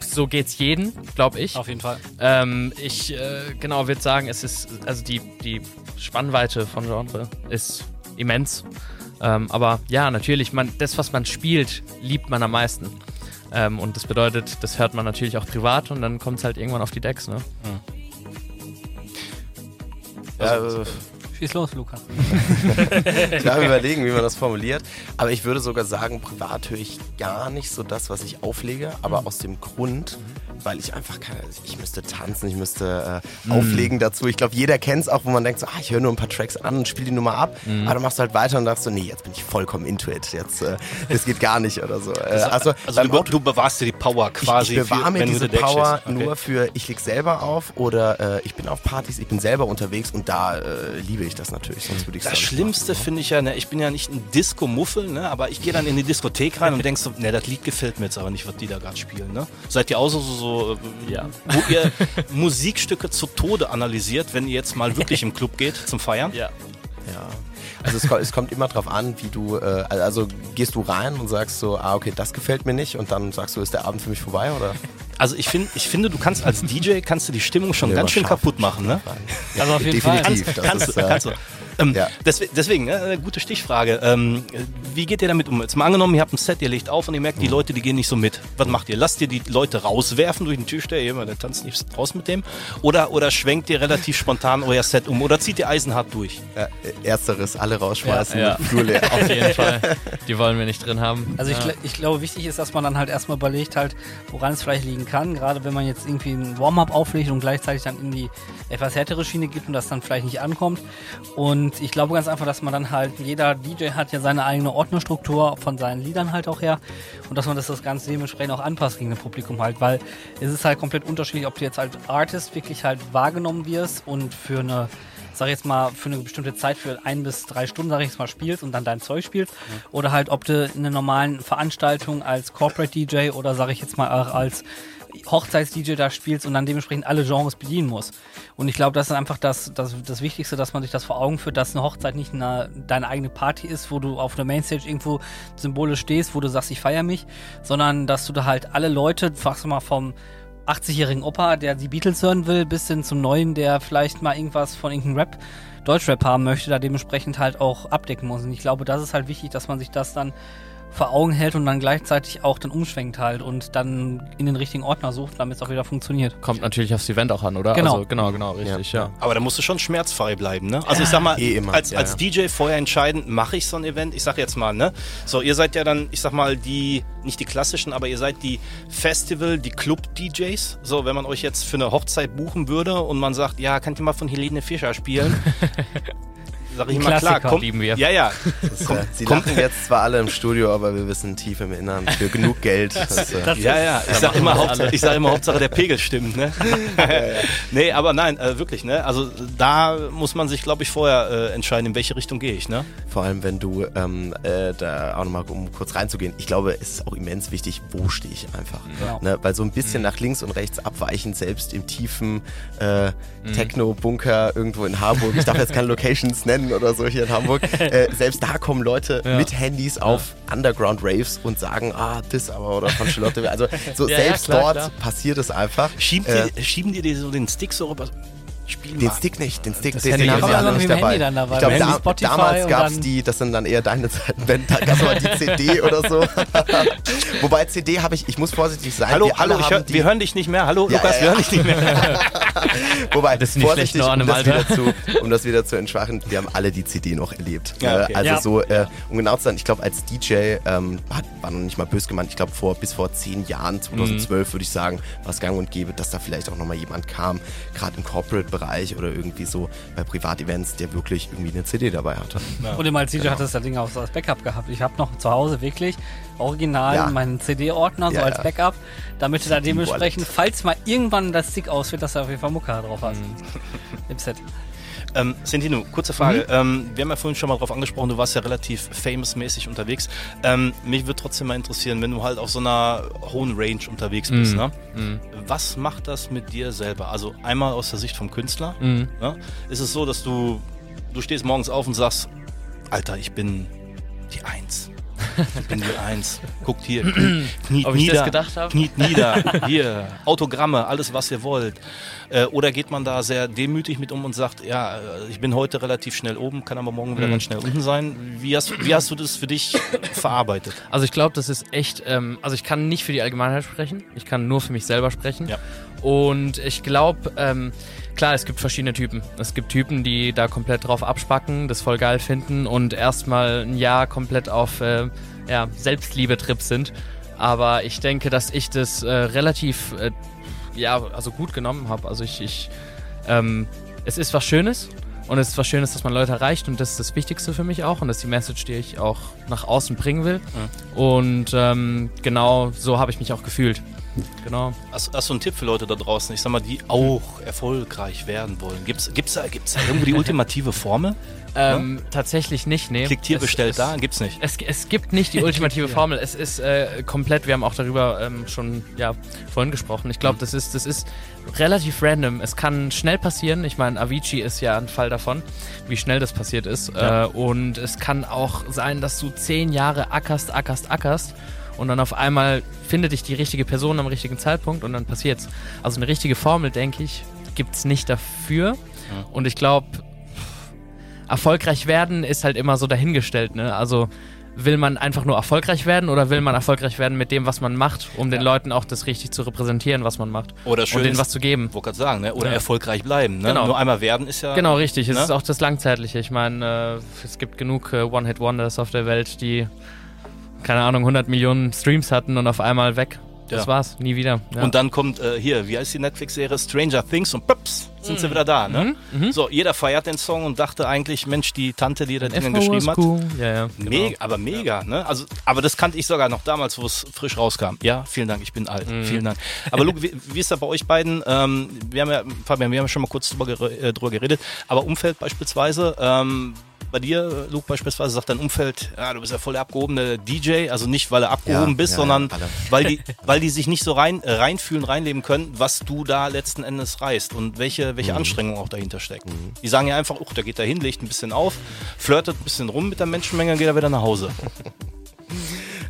so geht's jeden, glaube ich. Auf jeden Fall. Ähm, ich äh, genau würde sagen, es ist also die die Spannweite von Genre ist immens. Ähm, aber ja, natürlich, man das was man spielt, liebt man am meisten. Ähm, und das bedeutet, das hört man natürlich auch privat und dann kommt es halt irgendwann auf die Decks. Ne? Ja, äh, Schieß los, Lukas. Ich darf überlegen, wie man das formuliert. Aber ich würde sogar sagen, privat höre ich gar nicht so das, was ich auflege. Aber Mhm. aus dem Grund, weil ich einfach keine, ich müsste tanzen, ich müsste äh, Mhm. auflegen dazu. Ich glaube, jeder kennt es auch, wo man denkt so, ah, ich höre nur ein paar Tracks an und spiele die Nummer ab. Mhm. Aber dann machst du halt weiter und sagst so, nee, jetzt bin ich vollkommen into it. Jetzt, äh, das geht gar nicht oder so. Äh, also, Also beim du, Auto- du bewahrst dir die Power quasi. ich, ich bewahre mir diese Power. Okay. nur für, ich leg selber auf oder äh, ich bin auf Partys, ich bin selber unterwegs und da äh, liebe ich das natürlich, sonst würde ich Das Schlimmste finde ich ja, ne, ich bin ja nicht ein Disco-Muffel, ne, aber ich gehe dann in die Diskothek rein und denk so, ne, das Lied gefällt mir jetzt aber nicht, was die da gerade spielen. Ne? Seid ihr auch so, so, so äh, Ja. wo ihr Musikstücke zu Tode analysiert, wenn ihr jetzt mal wirklich im Club geht zum Feiern? Ja. Ja. Also es, es kommt immer drauf an, wie du, äh, also gehst du rein und sagst so, ah okay, das gefällt mir nicht und dann sagst du, ist der Abend für mich vorbei oder? Also ich, find, ich finde, du kannst als DJ, kannst du die Stimmung schon Ja, ganz schön kaputt machen. Ne? Also auf jeden Fall. Definitiv. Das kannst, ist, du, äh, kannst du. Ähm, ja. deswegen, äh, gute Stichfrage. Ähm, wie geht ihr damit um? Jetzt mal angenommen, ihr habt ein Set, ihr legt auf und ihr merkt, die Leute, die gehen nicht so mit. Was macht ihr? Lasst ihr die Leute rauswerfen durch den Türsteher, jemand, der tanzt nicht raus mit dem? Oder, oder schwenkt ihr relativ spontan euer Set um? Oder zieht ihr eisenhart durch? Ja, äh, ersteres, alle rausschmeißen, Ja, ja. Auf jeden Fall. Die wollen wir nicht drin haben. Also ich, ich glaube, wichtig ist, dass man dann halt erstmal überlegt halt, woran es vielleicht liegen kann. Gerade wenn man jetzt irgendwie ein Warm-up auflegt und gleichzeitig dann in die etwas härtere Schiene gibt und das dann vielleicht nicht ankommt. Und Und ich glaube ganz einfach, dass man dann halt, jeder DJ hat ja seine eigene Ordnerstruktur von seinen Liedern halt auch her. Und dass man das, das Ganze dementsprechend auch anpasst gegen das Publikum halt, weil es ist halt komplett unterschiedlich, ob du jetzt als Artist wirklich halt wahrgenommen wirst und für eine sag ich jetzt mal, für eine bestimmte Zeit, für ein bis drei Stunden, sag ich jetzt mal, spielst und dann dein Zeug spielst. Oder halt, ob du in einer normalen Veranstaltung als Corporate DJ oder sag ich jetzt mal auch als Hochzeits-DJ da spielst und dann dementsprechend alle Genres bedienen musst. Und ich glaube, das ist einfach das, das, das Wichtigste, dass man sich das vor Augen führt, dass eine Hochzeit nicht eine, deine eigene Party ist, wo du auf einer Mainstage irgendwo symbolisch stehst, wo du sagst, ich feiere mich, sondern dass du da halt alle Leute, fragst du mal vom 80-jährigen Opa, der die Beatles hören will, bis hin zum neuen, der vielleicht mal irgendwas von irgendeinem Rap, Deutschrap haben möchte, da dementsprechend halt auch abdecken muss. Und ich glaube, das ist halt wichtig, dass man sich das dann vor Augen hält und dann gleichzeitig auch dann umschwenkt halt und dann in den richtigen Ordner sucht, damit es auch wieder funktioniert. Kommt natürlich aufs Event auch an, oder? Genau. Also, genau, genau, richtig, ja. Aber da musst du schon schmerzfrei bleiben, ne? Also ich sag mal, eh immer. als, Ja, als DJ vorher entscheiden, mache ich so ein Event? Ich sag jetzt mal, ne? So, ihr seid ja dann, ich sag mal, die, nicht die klassischen, aber ihr seid die Festival, die Club-DJs. So, wenn man euch jetzt für eine Hochzeit buchen würde und man sagt, ja, könnt ihr mal von Helene Fischer spielen? Sag ich mal, klar, komm, Lieben wir. Ja, ja. Das, äh, Sie lachen jetzt zwar alle im Studio, aber wir wissen tief im Innern für genug Geld. Das, äh, Ja, ja, ich sag, immer, Hauptsache, ich sag immer Hauptsache der Pegel stimmt, ne? nee, aber nein, äh, wirklich, ne? Also da muss man sich, glaube ich, vorher äh, entscheiden, in welche Richtung gehe ich, ne? Vor allem, wenn du ähm, äh, da auch nochmal, um kurz reinzugehen, ich glaube, es ist auch immens wichtig, wo stehe ich einfach. Genau. Ne? Weil so ein bisschen nach links und rechts abweichen, selbst im tiefen äh, Techno-Bunker irgendwo in Hamburg, ich darf jetzt keine Locations nennen oder so hier in Hamburg, äh, selbst da kommen Leute mit Handys auf Underground-Raves und sagen, ah, das aber oder von Charlotte. Also so Ja, ja, selbst klar, dort klar. passiert es einfach. Schieben, Äh, die, schieben die dir so den Stick so rüber? Spiel Den mal. Stick nicht, den Stick, Das den, wir alle alle nicht dabei. Handy dann dabei. Ich glaube, da, Spotify damals gab es dann- die, das sind dann eher deine Zeiten, wenn da gab es aber die CD oder so. Wobei CD habe ich, ich muss vorsichtig sein. Hallo, wir alle hallo, ich haben hör, die, wir hören dich nicht mehr. Hallo, Ja, Lukas, ja, wir ja. hören dich nicht mehr. Wobei, Das sind die vorsichtig, schlechten Ohren um das, wieder zu, um das wieder zu entschwachen, wir haben alle die CD noch erlebt. Ja, Äh, okay. Also Ja. so, äh, um genau zu sein, ich glaube als DJ, ähm, hat, war noch nicht mal böse gemeint, ich glaube vor, bis vor zehn Jahren, 2012 würde ich sagen, war es gang und gäbe, dass da vielleicht auch nochmal jemand kam, gerade im Corporate-Bereich oder irgendwie so bei Privatevents, der wirklich irgendwie eine CD dabei hatte. Und immer als DJ hat das das Ding auch so als Backup gehabt. Ich habe noch zu Hause wirklich original Ja. meinen CD-Ordner so Ja, als ja. Backup, damit du da dementsprechend, Wallet. falls mal irgendwann das Stick ausfällt, dass du auf jeden Fall Mucke drauf hast. Im Set. Ähm, Sentino, kurze Frage. Ähm, wir haben ja vorhin schon mal drauf angesprochen, du warst ja relativ famous-mäßig unterwegs. Ähm, mich würde trotzdem mal interessieren, wenn du halt auf so einer hohen Range unterwegs bist, Mhm. ne? Mhm. Was macht das mit dir selber? Also einmal aus der Sicht vom Künstler. Mhm. Ne? Ist es so, dass du, du stehst morgens auf und sagst, Alter, ich bin die Eins. Ich bin die Eins. Guckt hier, kniet Ob nieder, kniet nieder, hier, Autogramme, alles was ihr wollt. Äh, oder geht man da sehr demütig mit um und sagt, ja, äh, ich bin heute relativ schnell oben, kann aber morgen wieder Mhm. ganz schnell unten sein. Wie hast, wie hast du das für dich verarbeitet? Also ich glaube, das ist echt, ähm, also ich kann nicht für die Allgemeinheit sprechen, ich kann nur für mich selber sprechen. Ja. Und ich glaube, ähm, klar, es gibt verschiedene Typen. Es gibt Typen, die da komplett drauf abspacken, das voll geil finden und erstmal ein Jahr komplett auf äh, ja, Selbstliebe-Trip sind. Aber ich denke, dass ich das äh, relativ, äh, ja, also gut genommen habe. Also ich, ich ähm, es ist was Schönes und es ist was Schönes, dass man Leute erreicht und das ist das Wichtigste für mich auch und das ist die Message, die ich auch nach außen bringen will. Und ähm, genau so habe ich mich auch gefühlt. Genau. Hast, hast du einen Tipp für Leute da draußen, ich sag mal, die auch erfolgreich werden wollen? Gibt's, gibt's, da, gibt's da irgendwo die ultimative Formel? Ähm, Tatsächlich nicht, nee. Klickt hier, Es- bestellt es, da? Gibt's nicht. Es, es gibt nicht die ultimative Formel. Es ist äh, komplett, wir haben auch darüber ähm, schon ja, vorhin gesprochen. Ich glaube, das ist, das ist relativ random. Es kann schnell passieren. Ich meine, Avicii ist ja ein Fall davon, wie schnell das passiert ist. Ja. Äh, und es kann auch sein, dass du zehn Jahre ackerst, ackerst, ackerst und dann auf einmal findet dich die richtige Person am richtigen Zeitpunkt und dann passiert's. Also eine richtige Formel, denke ich, gibt's nicht dafür. Und ich glaube, erfolgreich werden ist halt immer so dahingestellt, ne? Also will man einfach nur erfolgreich werden oder will man erfolgreich werden mit dem, was man macht, um den Leuten auch das richtig zu repräsentieren, was man macht Oder schön und denen was zu geben. Wollte gerade sagen, ne? oder Ja. erfolgreich bleiben. Ne? Genau. Nur einmal werden ist ja. Genau, richtig. Es Ne? ist auch das Langzeitliche. Ich meine, äh, es gibt genug äh, One-Hit-Wonders auf der Welt, die, keine Ahnung, 100 Millionen Streams hatten und auf einmal weg. Das Ja. war's, nie wieder. Ja. Und dann kommt äh, hier, wie heißt die Netflix-Serie? Stranger Things und pups, sind sie wieder da, ne? So, jeder feiert den Song und dachte eigentlich, Mensch, die Tante, die das Ding geschrieben hat. cool. Ja, ja. genau. Mega, aber mega, ne? Also, aber das kannte ich sogar noch damals, wo es frisch rauskam. Ja, vielen Dank, ich bin alt. Mhm. Vielen Dank. Aber Luke, wie, wie ist da bei euch beiden? Ähm, wir haben ja, Fabian, wir haben ja schon mal kurz äh, drüber geredet, aber Umfeld beispielsweise, ähm, bei dir, Luke, beispielsweise, sagt dein Umfeld, ja, du bist ja voll der abgehobene DJ, also nicht, weil du abgehoben Ja, bist, ja, sondern ja, weil die, weil die sich nicht so rein, äh, reinfühlen, reinleben können, was du da letzten Endes reißt und welche, welche Mhm. Anstrengungen auch dahinter stecken. Die sagen ja einfach, oh, der geht da hin, legt ein bisschen auf, flirtet ein bisschen rum mit der Menschenmenge, geht er wieder nach Hause.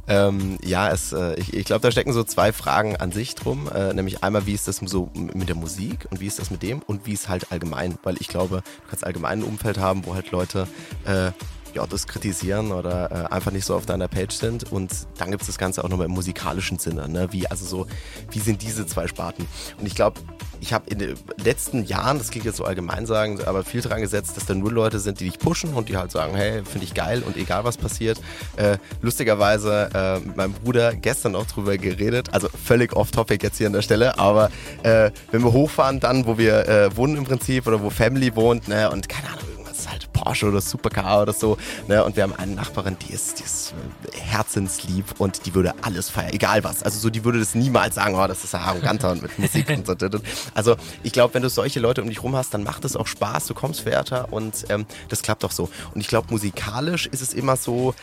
Ähm, ja, es, äh, ich, ich glaube, da stecken so zwei Fragen an sich drum. Äh, nämlich einmal, wie ist das so mit der Musik und wie ist das mit dem und wie ist halt allgemein. Weil ich glaube, du kannst allgemein ein Umfeld haben, wo halt Leute äh, ja, das kritisieren oder äh, einfach nicht so auf deiner Page sind. Und dann gibt es das Ganze auch nochmal im musikalischen Sinne. Ne? Wie, also so, wie sind diese zwei Sparten? Und ich glaube, ich habe in den letzten Jahren, das klingt jetzt so allgemein sagen, aber viel dran gesetzt, dass da nur Leute sind, die dich pushen und die halt sagen, hey, finde ich geil und egal was passiert. Äh, lustigerweise äh, mit meinem Bruder gestern auch drüber geredet, also völlig off-topic jetzt hier an der Stelle, aber äh, wenn wir hochfahren dann, wo wir äh, wohnen im Prinzip oder wo Family wohnt, ne, und keine Ahnung, irgendwas halt Porsche oder Supercar oder so, ne, und wir haben eine Nachbarin, die ist, die ist herzenslieb und die würde alles feiern, egal was. Also so, die würde das niemals sagen, oh, das ist ja arroganter und mit Musik und so. Also ich glaube, wenn du solche Leute um dich rum hast, dann macht es auch Spaß, du kommst weiter und ähm, das klappt auch so. Und ich glaube, musikalisch ist es immer so,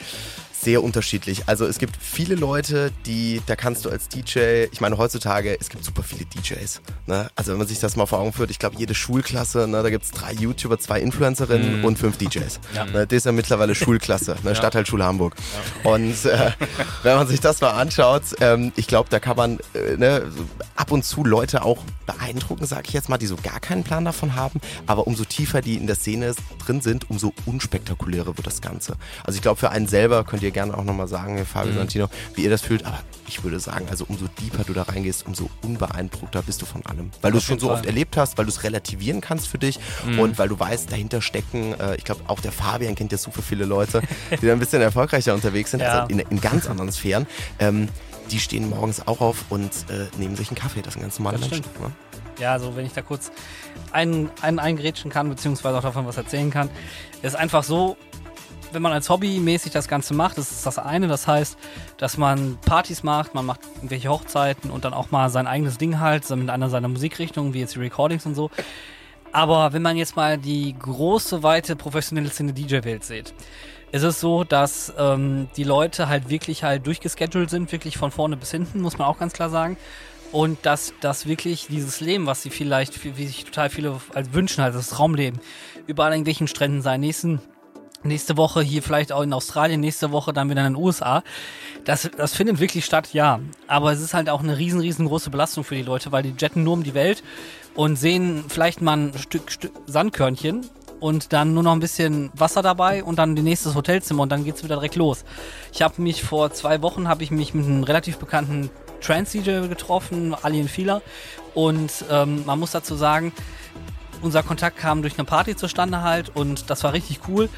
sehr unterschiedlich. Also es gibt viele Leute, die, da kannst du als DJ, ich meine heutzutage, es gibt super viele DJs. Ne? Also wenn man sich das mal vor Augen führt, ich glaube jede Schulklasse, ne, da gibt es drei YouTuber, zwei Influencerinnen und fünf DJs. Ne, das ist ja mittlerweile Schulklasse, ne, Stadtteilschule Hamburg. Und äh, wenn man sich das mal anschaut, ähm, ich glaube, da kann man äh, ne, ab und zu Leute auch beeindrucken, sage ich jetzt mal, die so gar keinen Plan davon haben. Aber umso tiefer die in der Szene drin sind, umso unspektakulärer wird das Ganze. Also ich glaube, für einen selber könnt ihr gerne auch nochmal sagen, Herr Fabio Santino, wie ihr das fühlt. Aber ich würde sagen, also umso deeper du da reingehst, umso unbeeindruckter bist du von allem. Weil du es schon so oft erlebt hast, weil du es relativieren kannst für dich und weil du weißt, dahinter stecken, äh, ich glaube, auch der Fabian kennt ja super viele Leute, die da ein bisschen erfolgreicher unterwegs sind, Ja. also in, in ganz anderen Sphären. Ähm, die stehen morgens auch auf und äh, nehmen sich einen Kaffee. Das sind ganz normale Das Menschen. Ne? Ja, also wenn ich da kurz einen, einen eingrätschen kann, beziehungsweise auch davon was erzählen kann, ist einfach so, wenn man als Hobby mäßig das Ganze macht, das ist das eine. Das heißt, dass man Partys macht, man macht irgendwelche Hochzeiten und dann auch mal sein eigenes Ding halt, mit einer seiner Musikrichtungen, wie jetzt die Recordings und so. Aber wenn man jetzt mal die große, weite, professionelle Szene DJ-Welt sieht, ist es so, dass ähm, die Leute halt wirklich halt durchgeschedult sind, wirklich von vorne bis hinten, muss man auch ganz klar sagen. Und dass das wirklich dieses Leben, was sie vielleicht, wie sich total viele als wünschen, halt das Traumleben, überall an irgendwelchen Stränden sein, nächsten Nächste Woche hier vielleicht auch in Australien, nächste Woche dann wieder in den USA. Das, das findet wirklich statt, ja. Aber es ist halt auch eine riesen, riesengroße Belastung für die Leute, weil die jetten nur um die Welt und sehen vielleicht mal ein Stück, Stück Sandkörnchen und dann nur noch ein bisschen Wasser dabei und dann die nächstes Hotelzimmer und dann geht's wieder direkt los. Ich habe mich vor zwei Wochen habe ich mich mit einem relativ bekannten Trans-DJ getroffen, Alien Fieler. Und ähm, man muss dazu sagen, unser Kontakt kam durch eine Party zustande halt und das war richtig cool.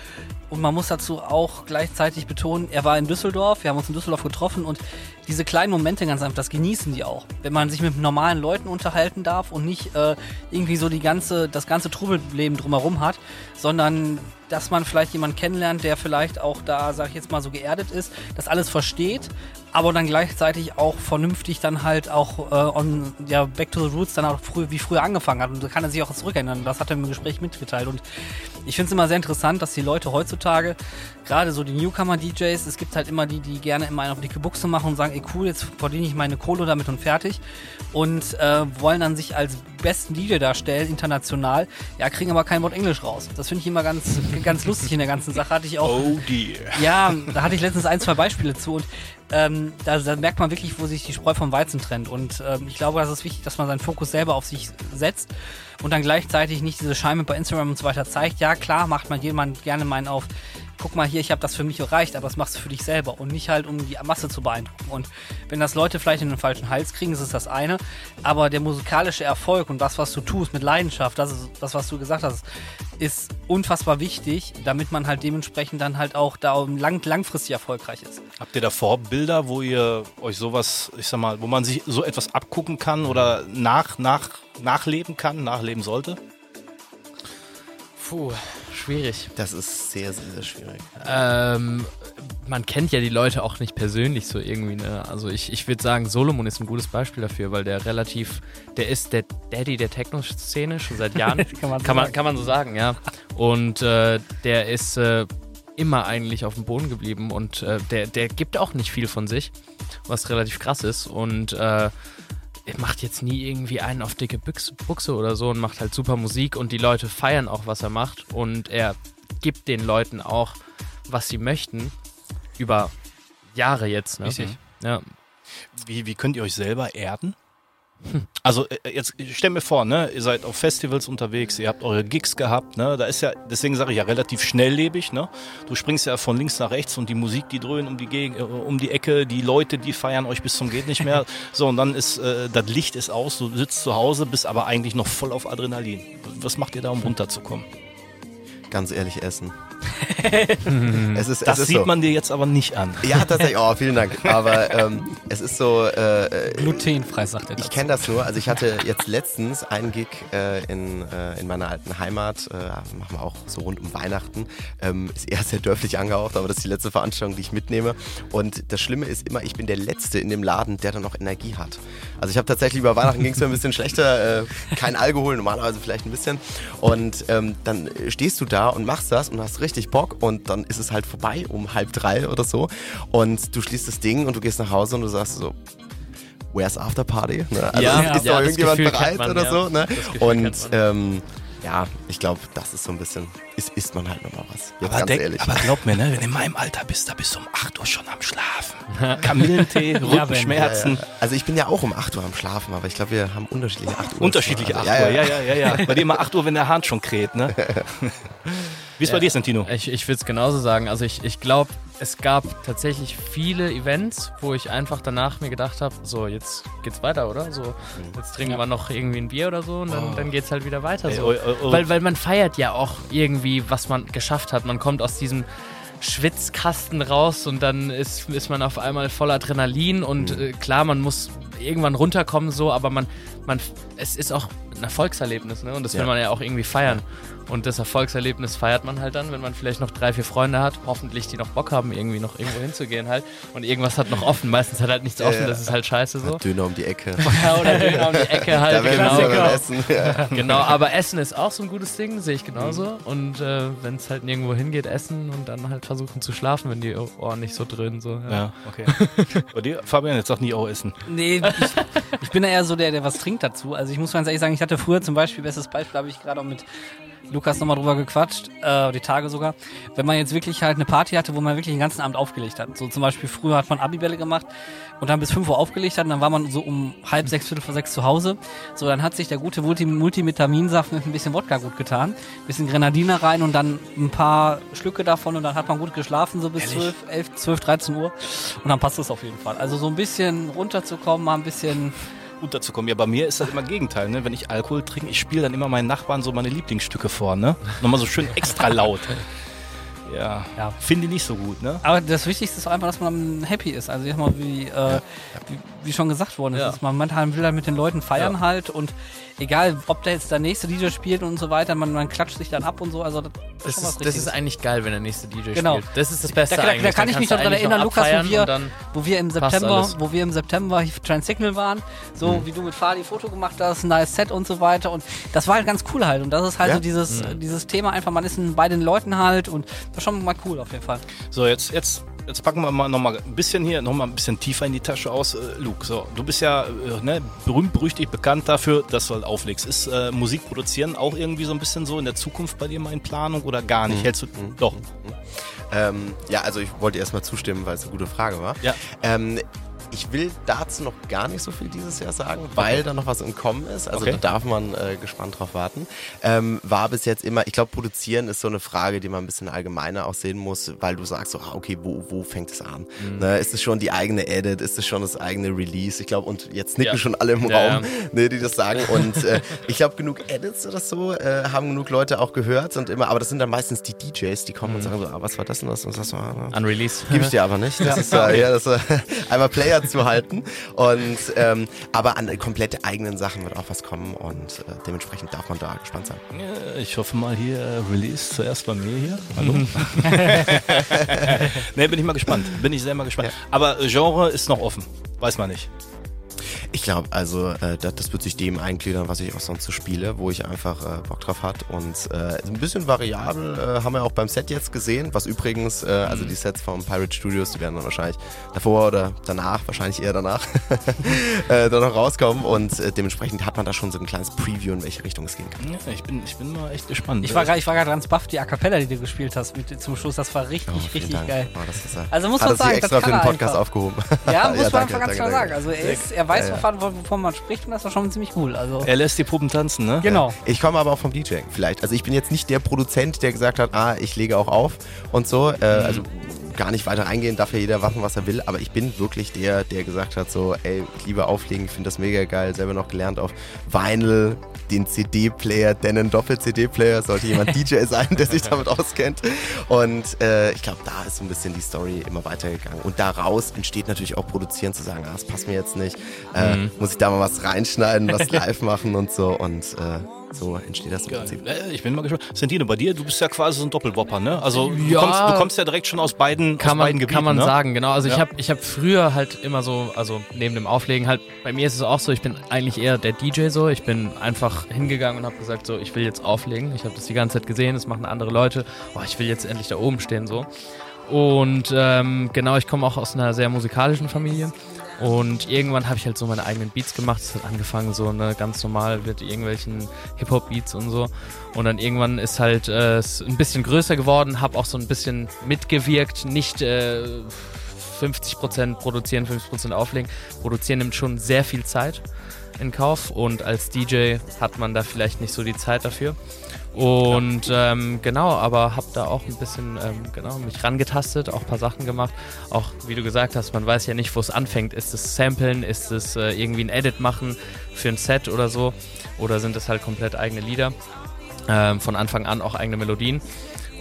Und man muss dazu auch gleichzeitig betonen, er war in Düsseldorf, wir haben uns in Düsseldorf getroffen und diese kleinen Momente ganz einfach, das genießen die auch. Wenn man sich mit normalen Leuten unterhalten darf und nicht äh, irgendwie so die ganze, das ganze Trubelleben drumherum hat, sondern dass man vielleicht jemanden kennenlernt, der vielleicht auch da, sag ich jetzt mal, so geerdet ist, das alles versteht, aber dann gleichzeitig auch vernünftig dann halt auch äh, on, ja, back to the roots dann auch früh, wie früher angefangen hat. Und da kann er sich auch zurückerinnern. Das hat er im Gespräch mitgeteilt. Und ich finde es immer sehr interessant, dass die Leute heutzutage, gerade so die Newcomer-DJs, es gibt halt immer die, die gerne immer eine auf dicke Buchse machen und sagen, ey cool, jetzt verdiene ich meine Kohle damit und fertig. Und äh, wollen dann sich als besten DJ darstellen, international, ja, kriegen aber kein Wort Englisch raus. Das finde ich immer ganz, ganz lustig in der ganzen Sache. Hatte ich auch Oh dear. ja, da hatte ich letztens ein, zwei Beispiele zu und ähm, da, da merkt man wirklich, wo sich die Spreu vom Weizen trennt. Und ähm, ich glaube, das ist wichtig, dass man seinen Fokus selber auf sich setzt und dann gleichzeitig nicht diese Scheime bei Instagram und so weiter zeigt. Ja, klar, macht man jemand gerne meinen auf guck mal hier, ich habe das für mich erreicht, aber das machst du für dich selber und nicht halt, um die Masse zu beeindrucken. Und wenn das Leute vielleicht in den falschen Hals kriegen, ist das eine, aber der musikalische Erfolg und das, was du tust mit Leidenschaft, das ist das, was du gesagt hast, ist unfassbar wichtig, damit man halt dementsprechend dann halt auch da lang, langfristig erfolgreich ist. Habt ihr da Vorbilder, wo ihr euch sowas, ich sag mal, wo man sich so etwas abgucken kann oder nach, nach, nachleben kann, nachleben sollte? Puh, schwierig. Das ist sehr, sehr, sehr schwierig. Ähm, man kennt ja die Leute auch nicht persönlich so irgendwie. Ne? Also ich, ich würde sagen, Solomon ist ein gutes Beispiel dafür, weil der relativ, der ist der Daddy der Techno-Szene schon seit Jahren. Kann man so kann, man, sagen. kann man so sagen, ja. Und äh, der ist äh, immer eigentlich auf dem Boden geblieben und äh, der, der gibt auch nicht viel von sich, was relativ krass ist. Und äh, macht jetzt nie irgendwie einen auf dicke Buchse oder so und macht halt super Musik und die Leute feiern auch, was er macht und er gibt den Leuten auch, was sie möchten, über Jahre jetzt. Ne? Richtig. Ja. Wie, wie könnt ihr euch selber erden? Also äh, jetzt stell mir vor, ne, ihr seid auf Festivals unterwegs, ihr habt eure Gigs gehabt, ne, da ist ja, deswegen sage ich ja relativ schnelllebig, ne. Du springst ja von links nach rechts und die Musik, die dröhnt um die Gegend, äh, um die Ecke, die Leute, die feiern euch bis zum geht nicht mehr. so und dann ist äh, das Licht ist aus, du sitzt zu Hause, bist aber eigentlich noch voll auf Adrenalin. Was macht ihr da, um runterzukommen? Ganz ehrlich, Essen. es ist, Das es ist sieht so. man dir jetzt aber nicht an. Ja, tatsächlich. Oh, vielen Dank. Aber ähm, es ist so, äh, äh, Glutenfrei, sagt er ich kenne das nur. Also ich hatte jetzt letztens einen Gig äh, in, äh, in meiner alten Heimat. Äh, machen wir auch so rund um Weihnachten. Ähm, ist eher sehr dörflich angehaucht, aber das ist die letzte Veranstaltung, die ich mitnehme. Und das Schlimme ist immer, ich bin der Letzte in dem Laden, der dann noch Energie hat. Also ich habe tatsächlich über Weihnachten ging es mir ein bisschen schlechter. Äh, kein Alkohol, normalerweise vielleicht ein bisschen. Und ähm, dann stehst du da und machst das und hast richtig Bock und dann ist es halt vorbei um halb drei oder so. Und du schließt das Ding und du gehst nach Hause und du sagst so, Where's After Party? Ne? Also Ja, ist ja, doch irgendjemand Gefühl bereit man, oder ja. so? Ne? Und ähm, ja, ich glaube, das ist so ein bisschen, ist, isst man halt nochmal was. Jetzt Aber, ganz denk, ehrlich. aber glaub mir, ne, wenn du in meinem Alter bist, da bist du um 8 Uhr schon am Schlafen. Kamillentee, Rückenschmerzen. Ja, ja. Also ich bin ja auch um 8 Uhr am Schlafen, aber ich glaube, wir haben unterschiedliche 8 Uhr. Unterschiedliche 8 also, Uhr, ja, ja, ja, ja. Bei dir immer 8 Uhr, wenn der Hahn schon kräht, ne? Wie ist bei dir, Santino? Ich, ich würde es genauso sagen. Also ich, ich glaube, es gab tatsächlich viele Events, wo ich einfach danach mir gedacht habe, so jetzt geht's weiter, oder? So, jetzt trinken wir noch irgendwie ein Bier oder so und dann, dann geht's halt wieder weiter. Ey, So. oh, oh, oh. Weil, weil man feiert ja auch irgendwie, was man geschafft hat. Man kommt aus diesem Schwitzkasten raus und dann ist, ist man auf einmal voll Adrenalin und äh, klar, man muss irgendwann runterkommen so, aber man, man, es ist auch ein Erfolgserlebnis, ne? Und das will Ja. man ja auch irgendwie feiern. Und das Erfolgserlebnis feiert man halt dann, wenn man vielleicht noch drei, vier Freunde hat, hoffentlich die noch Bock haben, irgendwie noch irgendwo hinzugehen halt. Und irgendwas hat noch offen. Meistens hat halt nichts offen, ja. das ist halt scheiße so. Döner um die Ecke. Ja, oder Döner um die Ecke halt, da genau. wir beim Essen. Ja. Genau, aber Essen ist auch so ein gutes Ding, sehe ich genauso. Und äh, wenn es halt nirgendwo hingeht, essen und dann halt versuchen zu schlafen, wenn die Ohren nicht so dröhnen. So, ja. Ja, okay. Bei dir, Fabian, jetzt sag nie auch essen. Nee, ich, ich bin ja eher so der, der was trinkt dazu. Also ich muss ganz ehrlich sagen, ich hatte früher zum Beispiel, bestes Beispiel, habe ich gerade auch mit Lukas nochmal drüber gequatscht, äh, die Tage sogar. Wenn man jetzt wirklich halt eine Party hatte, wo man wirklich den ganzen Abend aufgelegt hat. So zum Beispiel früher hat man Abibälle gemacht und dann bis 5 Uhr aufgelegt hat und dann war man so um halb sechs, viertel vor sechs zu Hause. So, dann hat sich der gute Multi Multivitaminsaft mit ein bisschen Wodka gut getan. Bisschen Grenadiner rein und dann ein paar Schlücke davon und dann hat man gut geschlafen, so bis 12, 11, 12, 13 Uhr. Und dann passt es auf jeden Fall. Also so ein bisschen runterzukommen, mal ein bisschen Unterzukommen. Ja, bei mir ist das immer Gegenteil, ne? Wenn ich Alkohol trinke, ich spiele dann immer meinen Nachbarn so meine Lieblingsstücke vor, ne? Nochmal so schön extra laut. Ja, Ja. finde ich nicht so gut, ne? Aber das Wichtigste ist einfach, dass man happy ist. Also ich sag mal, wie, äh, wie, wie schon gesagt worden ist, Ja. dass man manchmal will halt mit den Leuten feiern halt und egal, ob der jetzt der nächste DJ spielt und so weiter, man, man klatscht sich dann ab und so. Also das, Das was ist, das ist eigentlich geil, wenn der nächste DJ Genau. spielt. Das ist das Beste da, da, eigentlich. da kann Dann ich mich du daran noch erinnern, Lukas, wo wir, dann wo wir im September, wo wir im September hier Transsignal waren, so wie du mit Fadi Foto gemacht hast, neues Set und so weiter und das war halt ganz cool halt und das ist halt Ja. so dieses, Mhm. dieses Thema einfach, man ist bei den Leuten halt und das ist schon mal cool auf jeden Fall. So, jetzt, jetzt, jetzt packen wir mal noch mal ein bisschen hier, noch mal ein bisschen tiefer in die Tasche aus. Äh, Luke, so, du bist ja äh, ne, berühmt, berüchtigt, bekannt dafür, dass du halt auflegst. Ist äh, Musik produzieren auch irgendwie so ein bisschen so in der Zukunft bei dir mal in Planung oder gar nicht? Hältst du, doch. Ähm, ja, also ich wollte erstmal zustimmen, weil es eine gute Frage war. Ja. Ähm, ich will dazu noch gar nicht so viel dieses Jahr sagen, weil da noch was im Kommen ist. Also Okay. da darf man äh, gespannt drauf warten. Ähm, war bis jetzt immer, ich glaube, produzieren ist so eine Frage, die man ein bisschen allgemeiner auch sehen muss, weil du sagst so, ah, okay, wo, wo fängt es an? Mhm. Ne, ist es schon die eigene Edit? Ist es schon das eigene Release? Ich glaube, und jetzt nicken Ja. schon alle im Ja, Raum, Ne, die das sagen. Und äh, ich glaube, genug Edits oder so äh, haben genug Leute auch gehört und immer, aber das sind dann meistens die DJs, die kommen Mhm. und sagen so, ah, was war das denn das? Und das war, ah, Unreleased. Gib ich dir aber nicht. Das ist ja, das, äh, einmal Player zu halten. Und ähm, aber an komplette eigenen Sachen wird auch was kommen und äh, dementsprechend darf man da gespannt sein. Ja, Ich hoffe mal hier äh, Release zuerst bei mir hier. Hallo. ne, bin ich mal gespannt. Bin ich sehr mal gespannt. Aber äh, Genre ist noch offen. Weiß man nicht. Ich glaube, also äh, das, das wird sich dem eingliedern, was ich auch sonst so spiele, wo ich einfach äh, Bock drauf hat und äh, ein bisschen variabel äh, haben wir auch beim Set jetzt gesehen, was übrigens, äh, also die Sets vom Pirate Studios, die werden dann wahrscheinlich davor oder danach, wahrscheinlich eher danach, äh, dann noch rauskommen und äh, dementsprechend hat man da schon so ein kleines Preview, in welche Richtung es gehen kann. Ja, ich, bin, ich bin mal echt gespannt. Ich war, grad- ich war gerade ganz baff, die A Cappella, die du gespielt hast mit, zum Schluss, das war richtig, Oh, richtig Dank. geil. Oh, das ist, äh, Also muss hat man er sagen, extra das für kann den er Podcast einfach. aufgehoben. Ja, muss man danke, einfach ganz danke, klar danke. sagen. Also er, ist, er weiß, Ja, ja. wovon, man spricht und das war schon ziemlich cool. Also er lässt die Puppen tanzen, ne? genau. Ich komme aber auch vom DJing vielleicht. Also ich bin jetzt nicht der Produzent, der gesagt hat, ah, ich lege auch auf und so. Äh, Also gar nicht weiter eingehen, darf ja jeder machen, was er will. Aber ich bin wirklich der, der gesagt hat, so, ey, ich liebe auflegen, ich finde das mega geil. Selber noch gelernt auf Vinyl, den CD-Player, denn ein Doppel-CD-Player sollte jemand DJ sein, der sich damit auskennt. Und äh, ich glaube, da ist so ein bisschen die Story immer weitergegangen. Und daraus entsteht natürlich auch Produzieren, zu sagen, ah, das passt mir jetzt nicht. Äh, Muss ich da mal was reinschneiden, was live machen und so. Und äh, so entsteht das im Prinzip. Äh, Ich bin mal gespannt. Sentino, bei dir, du bist ja quasi so ein Doppelwopper, ne? Also du, Ja. kommst, du kommst ja direkt schon aus beiden, aus kann man, beiden Gebieten, kann man ne? sagen, genau. Also ich Ja. habe ich hab früher halt immer so, also neben dem Auflegen halt, bei mir ist es auch so, ich bin eigentlich eher der DJ so. Ich bin einfach hingegangen und habe gesagt, so, ich will jetzt auflegen. Ich habe das die ganze Zeit gesehen, das machen andere Leute. Oh, ich will jetzt endlich da oben stehen so. Und ähm, genau, ich komme auch aus einer sehr musikalischen Familie. Und irgendwann habe ich halt so meine eigenen Beats gemacht. Es hat angefangen so ne, ganz normal mit irgendwelchen Hip-Hop-Beats und so. Und dann irgendwann ist halt äh, es ein bisschen größer geworden, habe auch so ein bisschen mitgewirkt, nicht äh, 50% produzieren, 50% auflegen. Produzieren nimmt schon sehr viel Zeit in Kauf und als DJ hat man da vielleicht nicht so die Zeit dafür. Und ähm, genau, aber habe da auch ein bisschen ähm, genau mich rangetastet, auch ein paar Sachen gemacht. Auch wie du gesagt hast, man weiß ja nicht, wo es anfängt. Ist es Samplen, ist es äh, irgendwie ein Edit machen für ein Set oder so? Oder sind es halt komplett eigene Lieder? Ähm, von Anfang an auch eigene Melodien.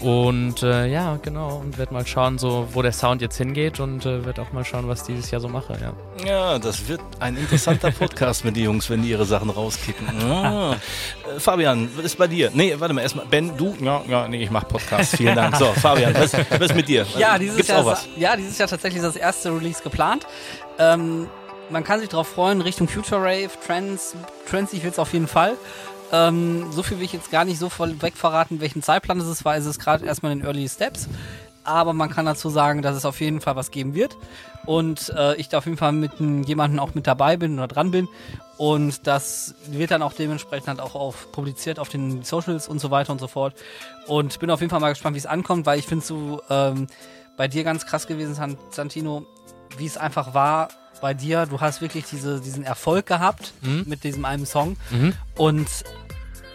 Und äh, ja, genau, und werd mal schauen, so wo der Sound jetzt hingeht und äh, werd auch mal schauen, was dieses Jahr so mache, ja. Ja, das wird ein interessanter Podcast mit den Jungs, wenn die ihre Sachen rauskicken. Ah. Äh, Fabian, was ist bei dir? Nee, warte mal, erstmal. Ben, du? Ja, ja, nee, ich mach Podcast. Vielen Dank. So, Fabian, was, was ist mit dir? Ja, dieses Gibt's Jahr, auch was? ja, dieses Jahr tatsächlich das erste Release geplant. Ähm, man kann sich darauf freuen, Richtung Future Rave, Trends, Trends, ich will es auf jeden Fall. Ähm, so viel will ich jetzt gar nicht so voll weg verraten, welchen Zeitplan es ist, weil es ist gerade erstmal in Early Steps. Aber man kann dazu sagen, dass es auf jeden Fall was geben wird. Und äh, ich da auf jeden Fall mit jemandem auch mit dabei bin oder dran bin. Und das wird dann auch dementsprechend halt auch auf, publiziert auf den Socials und so weiter und so fort. Und bin auf jeden Fall mal gespannt, wie es ankommt, weil ich finde so ähm, bei dir ganz krass gewesen, San- Santino, wie es einfach war bei dir. Du hast wirklich diese, diesen Erfolg gehabt mit diesem einen Song. Und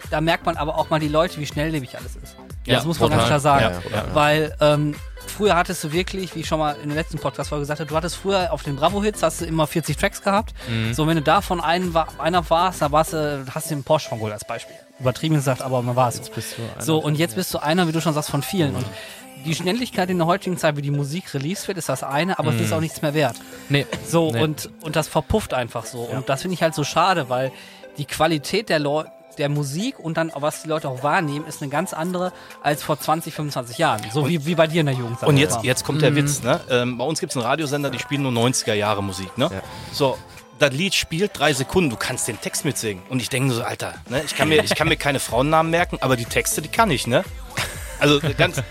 da merkt man aber auch mal die Leute, wie schnelllebig alles ist. Ja, das muss man total. ganz klar sagen. Ja, ja. Weil ähm, früher hattest du wirklich, wie ich schon mal in der letzten Podcast-Folge gesagt habe, du hattest früher auf den Bravo-Hits hast du immer 40 Tracks gehabt. Mhm. So, wenn du davon einen, einer warst, dann warst du, hast du den Porsche von geholt als Beispiel. Übertrieben gesagt, aber man war es. So, und jetzt bist du einer, wie du schon sagst, von vielen. Und die Schnelligkeit in der heutigen Zeit, wie die Musik released wird, ist das eine, aber es ist auch nichts mehr wert. Nee. So, Nee. und, und das verpufft einfach so. Und das finde ich halt so schade, weil die Qualität der Leute der Musik und dann, was die Leute auch wahrnehmen, ist eine ganz andere als vor 20, 25 Jahren. So wie, wie bei dir in der Jugend. Und jetzt, jetzt kommt der Witz, ne? Ähm, bei uns gibt es einen Radiosender, die spielen nur 90er Jahre Musik, ne? So, das Lied spielt drei Sekunden, du kannst den Text mitsingen. Und ich denke so, Alter, ne? ich, kann mir, ich kann mir keine Frauennamen merken, aber die Texte, die kann ich, ne? Also ganz.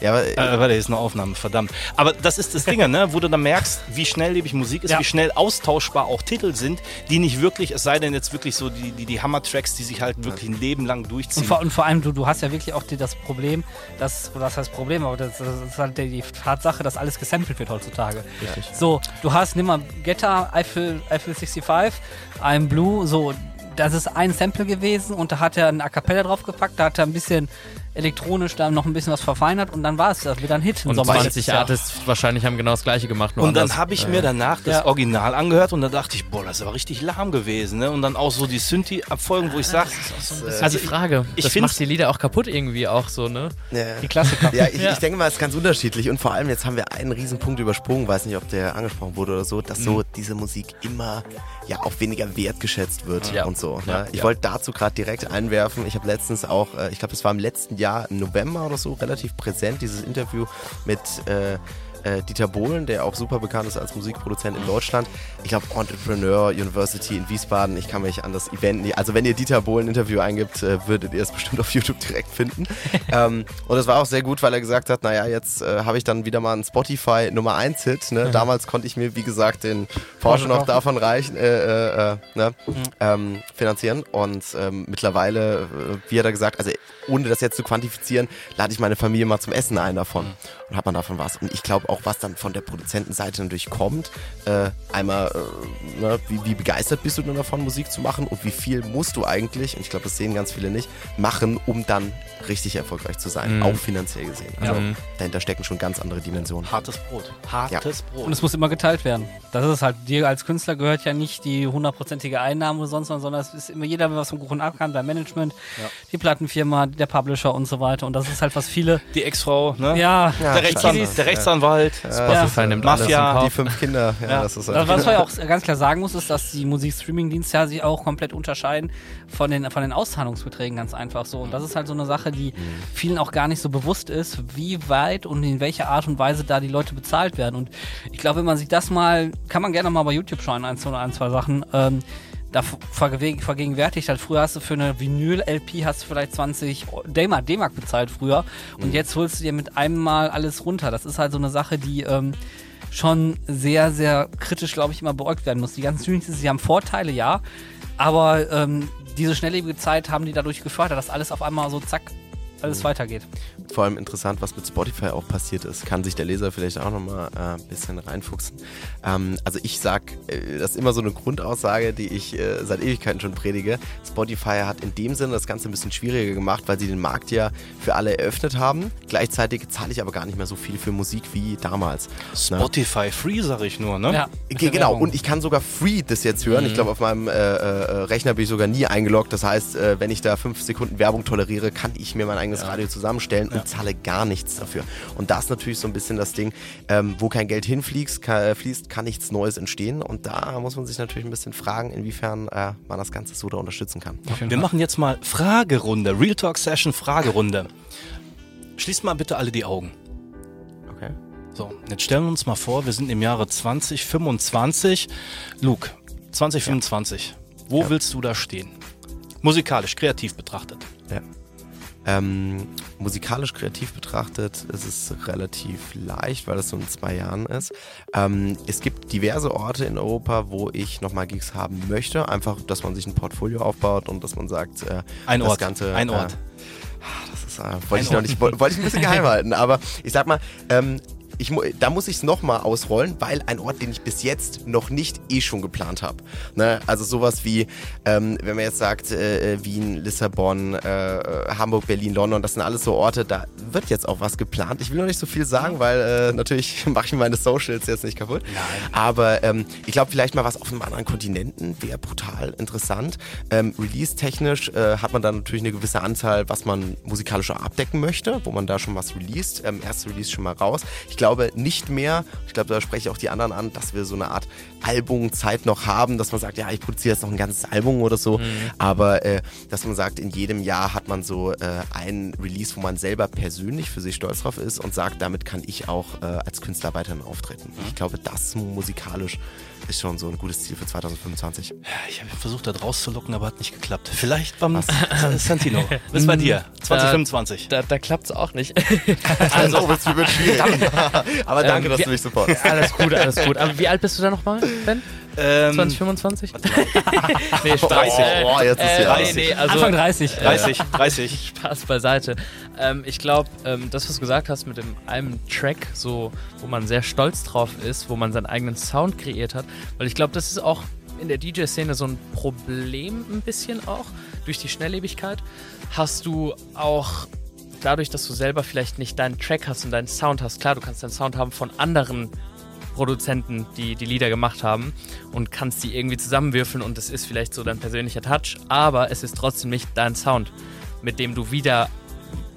Ja, aber, Äh, warte, hier ist eine Aufnahme, verdammt. Aber das ist das Ding, ne? wo du dann merkst, wie schnelllebig Musik ist, Ja. wie schnell austauschbar auch Titel sind, die nicht wirklich, es sei denn jetzt wirklich so die, die, die Hammer-Tracks, die sich halt wirklich ein Leben lang durchziehen. Und vor, und vor allem, du, du hast ja wirklich auch die, das Problem, dass, das heißt Problem, aber das, das ist halt die, die Tatsache, dass alles gesampelt wird heutzutage. Richtig. So, du hast, nimm mal Getter, Eiffel, Eiffel 65, I'm Blue, so, das ist ein Sample gewesen und da hat er ein A Cappella draufgepackt, da hat er ein bisschen elektronisch dann noch ein bisschen was verfeinert und dann war es das wieder ein Hit. Und Sommer. 20 Ja. Artists wahrscheinlich haben genau das gleiche gemacht. Nur Und dann habe ich mir danach das Ja. Original angehört und da dachte ich, boah, das ist aber richtig lahm gewesen. Ne? Und dann auch so die Synthi-Abfolgen, wo ich sage, also die Frage, ich das macht die Lieder auch kaputt irgendwie auch so, ne? ja. Die Klassiker. Ja, ich, Ja. ich denke mal, es ist ganz unterschiedlich und vor allem jetzt haben wir einen riesen Punkt übersprungen, weiß nicht, ob der angesprochen wurde oder so, dass so diese Musik immer ja auch weniger wertgeschätzt wird Ja. und so. Ne? Ich wollte dazu gerade direkt einwerfen, ich habe letztens auch, äh, ich glaube, es war im letzten Jahr im November oder so relativ präsent dieses Interview mit äh, äh, Dieter Bohlen, der auch super bekannt ist als Musikproduzent in Deutschland. Ich glaube, Entrepreneur University in Wiesbaden. Ich kann mich an das Event nie. Also, wenn ihr Dieter Bohlen Interview eingibt, äh, würdet ihr es bestimmt auf YouTube direkt finden. ähm, und es war auch sehr gut, weil er gesagt hat: Naja, jetzt äh, habe ich dann wieder mal einen Spotify Nummer 1 Hit. Ne? Damals konnte ich mir, wie gesagt, den Porsche noch davon reichen, äh, äh, äh, ne? ähm, finanzieren. Und ähm, mittlerweile, wie hat er gesagt, also ohne das jetzt zu quantifizieren, lade ich meine Familie mal zum Essen ein davon. Und hat man davon was. Und ich glaube auch, was dann von der Produzentenseite natürlich kommt, äh, einmal, äh, ne, wie, wie begeistert bist du denn davon, Musik zu machen und wie viel musst du eigentlich, und ich glaube, das sehen ganz viele nicht, machen, um dann richtig erfolgreich zu sein, Mhm. auch finanziell gesehen. Also Mhm. dahinter stecken schon ganz andere Dimensionen. hartes Brot. Hartes Brot. Und es muss immer geteilt werden. Das ist halt, dir als Künstler gehört ja nicht die hundertprozentige Einnahme oder sonst was, sondern es ist immer jeder, der was vom Kuchen ab kann, beim Management, die Plattenfirma, der Publisher und so weiter. Und das ist halt, was viele, die Ex-Frau, ne? ja, Ja, der, Rechtsan Standard. der Rechtsanwalt. Spotify nimmt alles Mafia. Kauf. Die fünf Kinder, ja, Ja. das ist halt was man ja auch ganz klar sagen muss, ist, dass die Musikstreaming-Dienste ja sich auch komplett unterscheiden von den, von den Auszahlungsbeträgen ganz einfach so. Und das ist halt so eine Sache, die vielen auch gar nicht so bewusst ist, wie weit und in welcher Art und Weise da die Leute bezahlt werden. Und ich glaube, wenn man sich das mal, kann man gerne mal bei YouTube schauen, ein, zwei, ein, zwei Sachen, ähm, da verge- vergegenwärtigt hat. Früher hast du für eine Vinyl-LP hast du vielleicht 20 D-Mark D-Mark bezahlt früher und jetzt holst du dir mit einem Mal alles runter. Das ist halt so eine Sache, die ähm, schon sehr, sehr kritisch, glaube ich, immer beäugt werden muss. Die ganzen Streamings, sie haben Vorteile, ja, aber ähm, diese schnelllebige Zeit haben die dadurch gefördert, dass alles auf einmal so zack, alles weitergeht. Vor allem interessant, was mit Spotify auch passiert ist. Kann sich der Leser vielleicht auch nochmal äh, ein bisschen reinfuchsen. Ähm, also ich sag, äh, das ist immer so eine Grundaussage, die ich äh, seit Ewigkeiten schon predige. Spotify hat in dem Sinne das Ganze ein bisschen schwieriger gemacht, weil sie den Markt ja für alle eröffnet haben. Gleichzeitig zahle ich aber gar nicht mehr so viel für Musik wie damals. Ne? Spotify Free, sag ich nur, ne? Ja, Ge- Genau, und ich kann sogar free das jetzt hören. Mhm. Ich glaube, auf meinem äh, äh, Rechner bin ich sogar nie eingeloggt. Das heißt, äh, wenn ich da fünf Sekunden Werbung toleriere, kann ich mir mein eigenes Radio zusammenstellen und zahle gar nichts dafür. Und das ist natürlich so ein bisschen das Ding, ähm, wo kein Geld hinfließt, kann, äh, fließt, kann nichts Neues entstehen. Und da muss man sich natürlich ein bisschen fragen, inwiefern äh, man das Ganze so da unterstützen kann. Wir machen jetzt mal Fragerunde. Real Talk Session Fragerunde. Schließt mal bitte alle die Augen. Okay. So, jetzt stellen wir uns mal vor, wir sind im Jahre 2025. Luke, 2025. Wo willst du da stehen? Musikalisch, kreativ betrachtet. Ja. Ähm, musikalisch kreativ betrachtet ist es relativ leicht, weil es so in zwei Jahren ist. Ähm, es gibt diverse Orte in Europa, wo ich nochmal Gigs haben möchte. Einfach, dass man sich ein Portfolio aufbaut und dass man sagt, äh, Ein das Ort, Ganze. ein äh, Ort. das ist, äh, wollte ich Ein noch Ort. nicht, woll- wollte ich ein bisschen geheim halten. Aber ich sag mal, ähm, ich, da muss ich es nochmal ausrollen, weil ein Ort, den ich bis jetzt noch nicht eh schon geplant habe. Ne? Also sowas wie, ähm, wenn man jetzt sagt, äh, äh, Wien, Lissabon, äh, äh, Hamburg, Berlin, London, das sind alles so Orte, da wird jetzt auch was geplant. Ich will noch nicht so viel sagen, weil äh, natürlich mache ich meine Socials jetzt nicht kaputt. Aber ähm, ich glaube, vielleicht mal was auf einem anderen Kontinenten wäre brutal interessant. Ähm, Release-technisch äh, hat man dann natürlich eine gewisse Anzahl, was man musikalisch abdecken möchte, wo man da schon was released. Ähm, erste Release schon mal raus. Ich glaube, glaube nicht mehr, ich glaube, da spreche ich auch die anderen an, dass wir so eine Art Albumzeit noch haben, dass man sagt, ja, ich produziere jetzt noch ein ganzes Album oder so, aber äh, dass man sagt, in jedem Jahr hat man so äh, ein Release, wo man selber persönlich für sich stolz drauf ist und sagt, damit kann ich auch äh, als Künstler weiterhin auftreten. Ich glaube, das musikalisch ist schon so ein gutes Ziel für 2025. Ich habe versucht, da rauszulocken, aber hat nicht geklappt. Vielleicht beim äh, Santino. Was ist bei dir? 2025. Da, da klappt es auch nicht. Also, das wird schwierig. aber danke, Ähm, dass wir- du mich supportest. alles gut, alles gut. Aber wie alt bist du da nochmal, Ben? Ähm, 2025? nee, Spaß. 30. Oh, jetzt ist Äh, ja. nee, nee, also Anfang 30. 30, 30. Spaß beiseite. Ähm, ich glaube, ähm, das, was du gesagt hast mit dem einem Track, so, wo man sehr stolz drauf ist, wo man seinen eigenen Sound kreiert hat, weil ich glaube, das ist auch in der DJ-Szene so ein Problem ein bisschen auch, durch die Schnelllebigkeit. Hast du auch dadurch, dass du selber vielleicht nicht deinen Track hast und deinen Sound hast, klar, du kannst deinen Sound haben von anderen Produzenten, die die Lieder gemacht haben und kannst die irgendwie zusammenwürfeln und es ist vielleicht so dein persönlicher Touch, aber es ist trotzdem nicht dein Sound, mit dem du wieder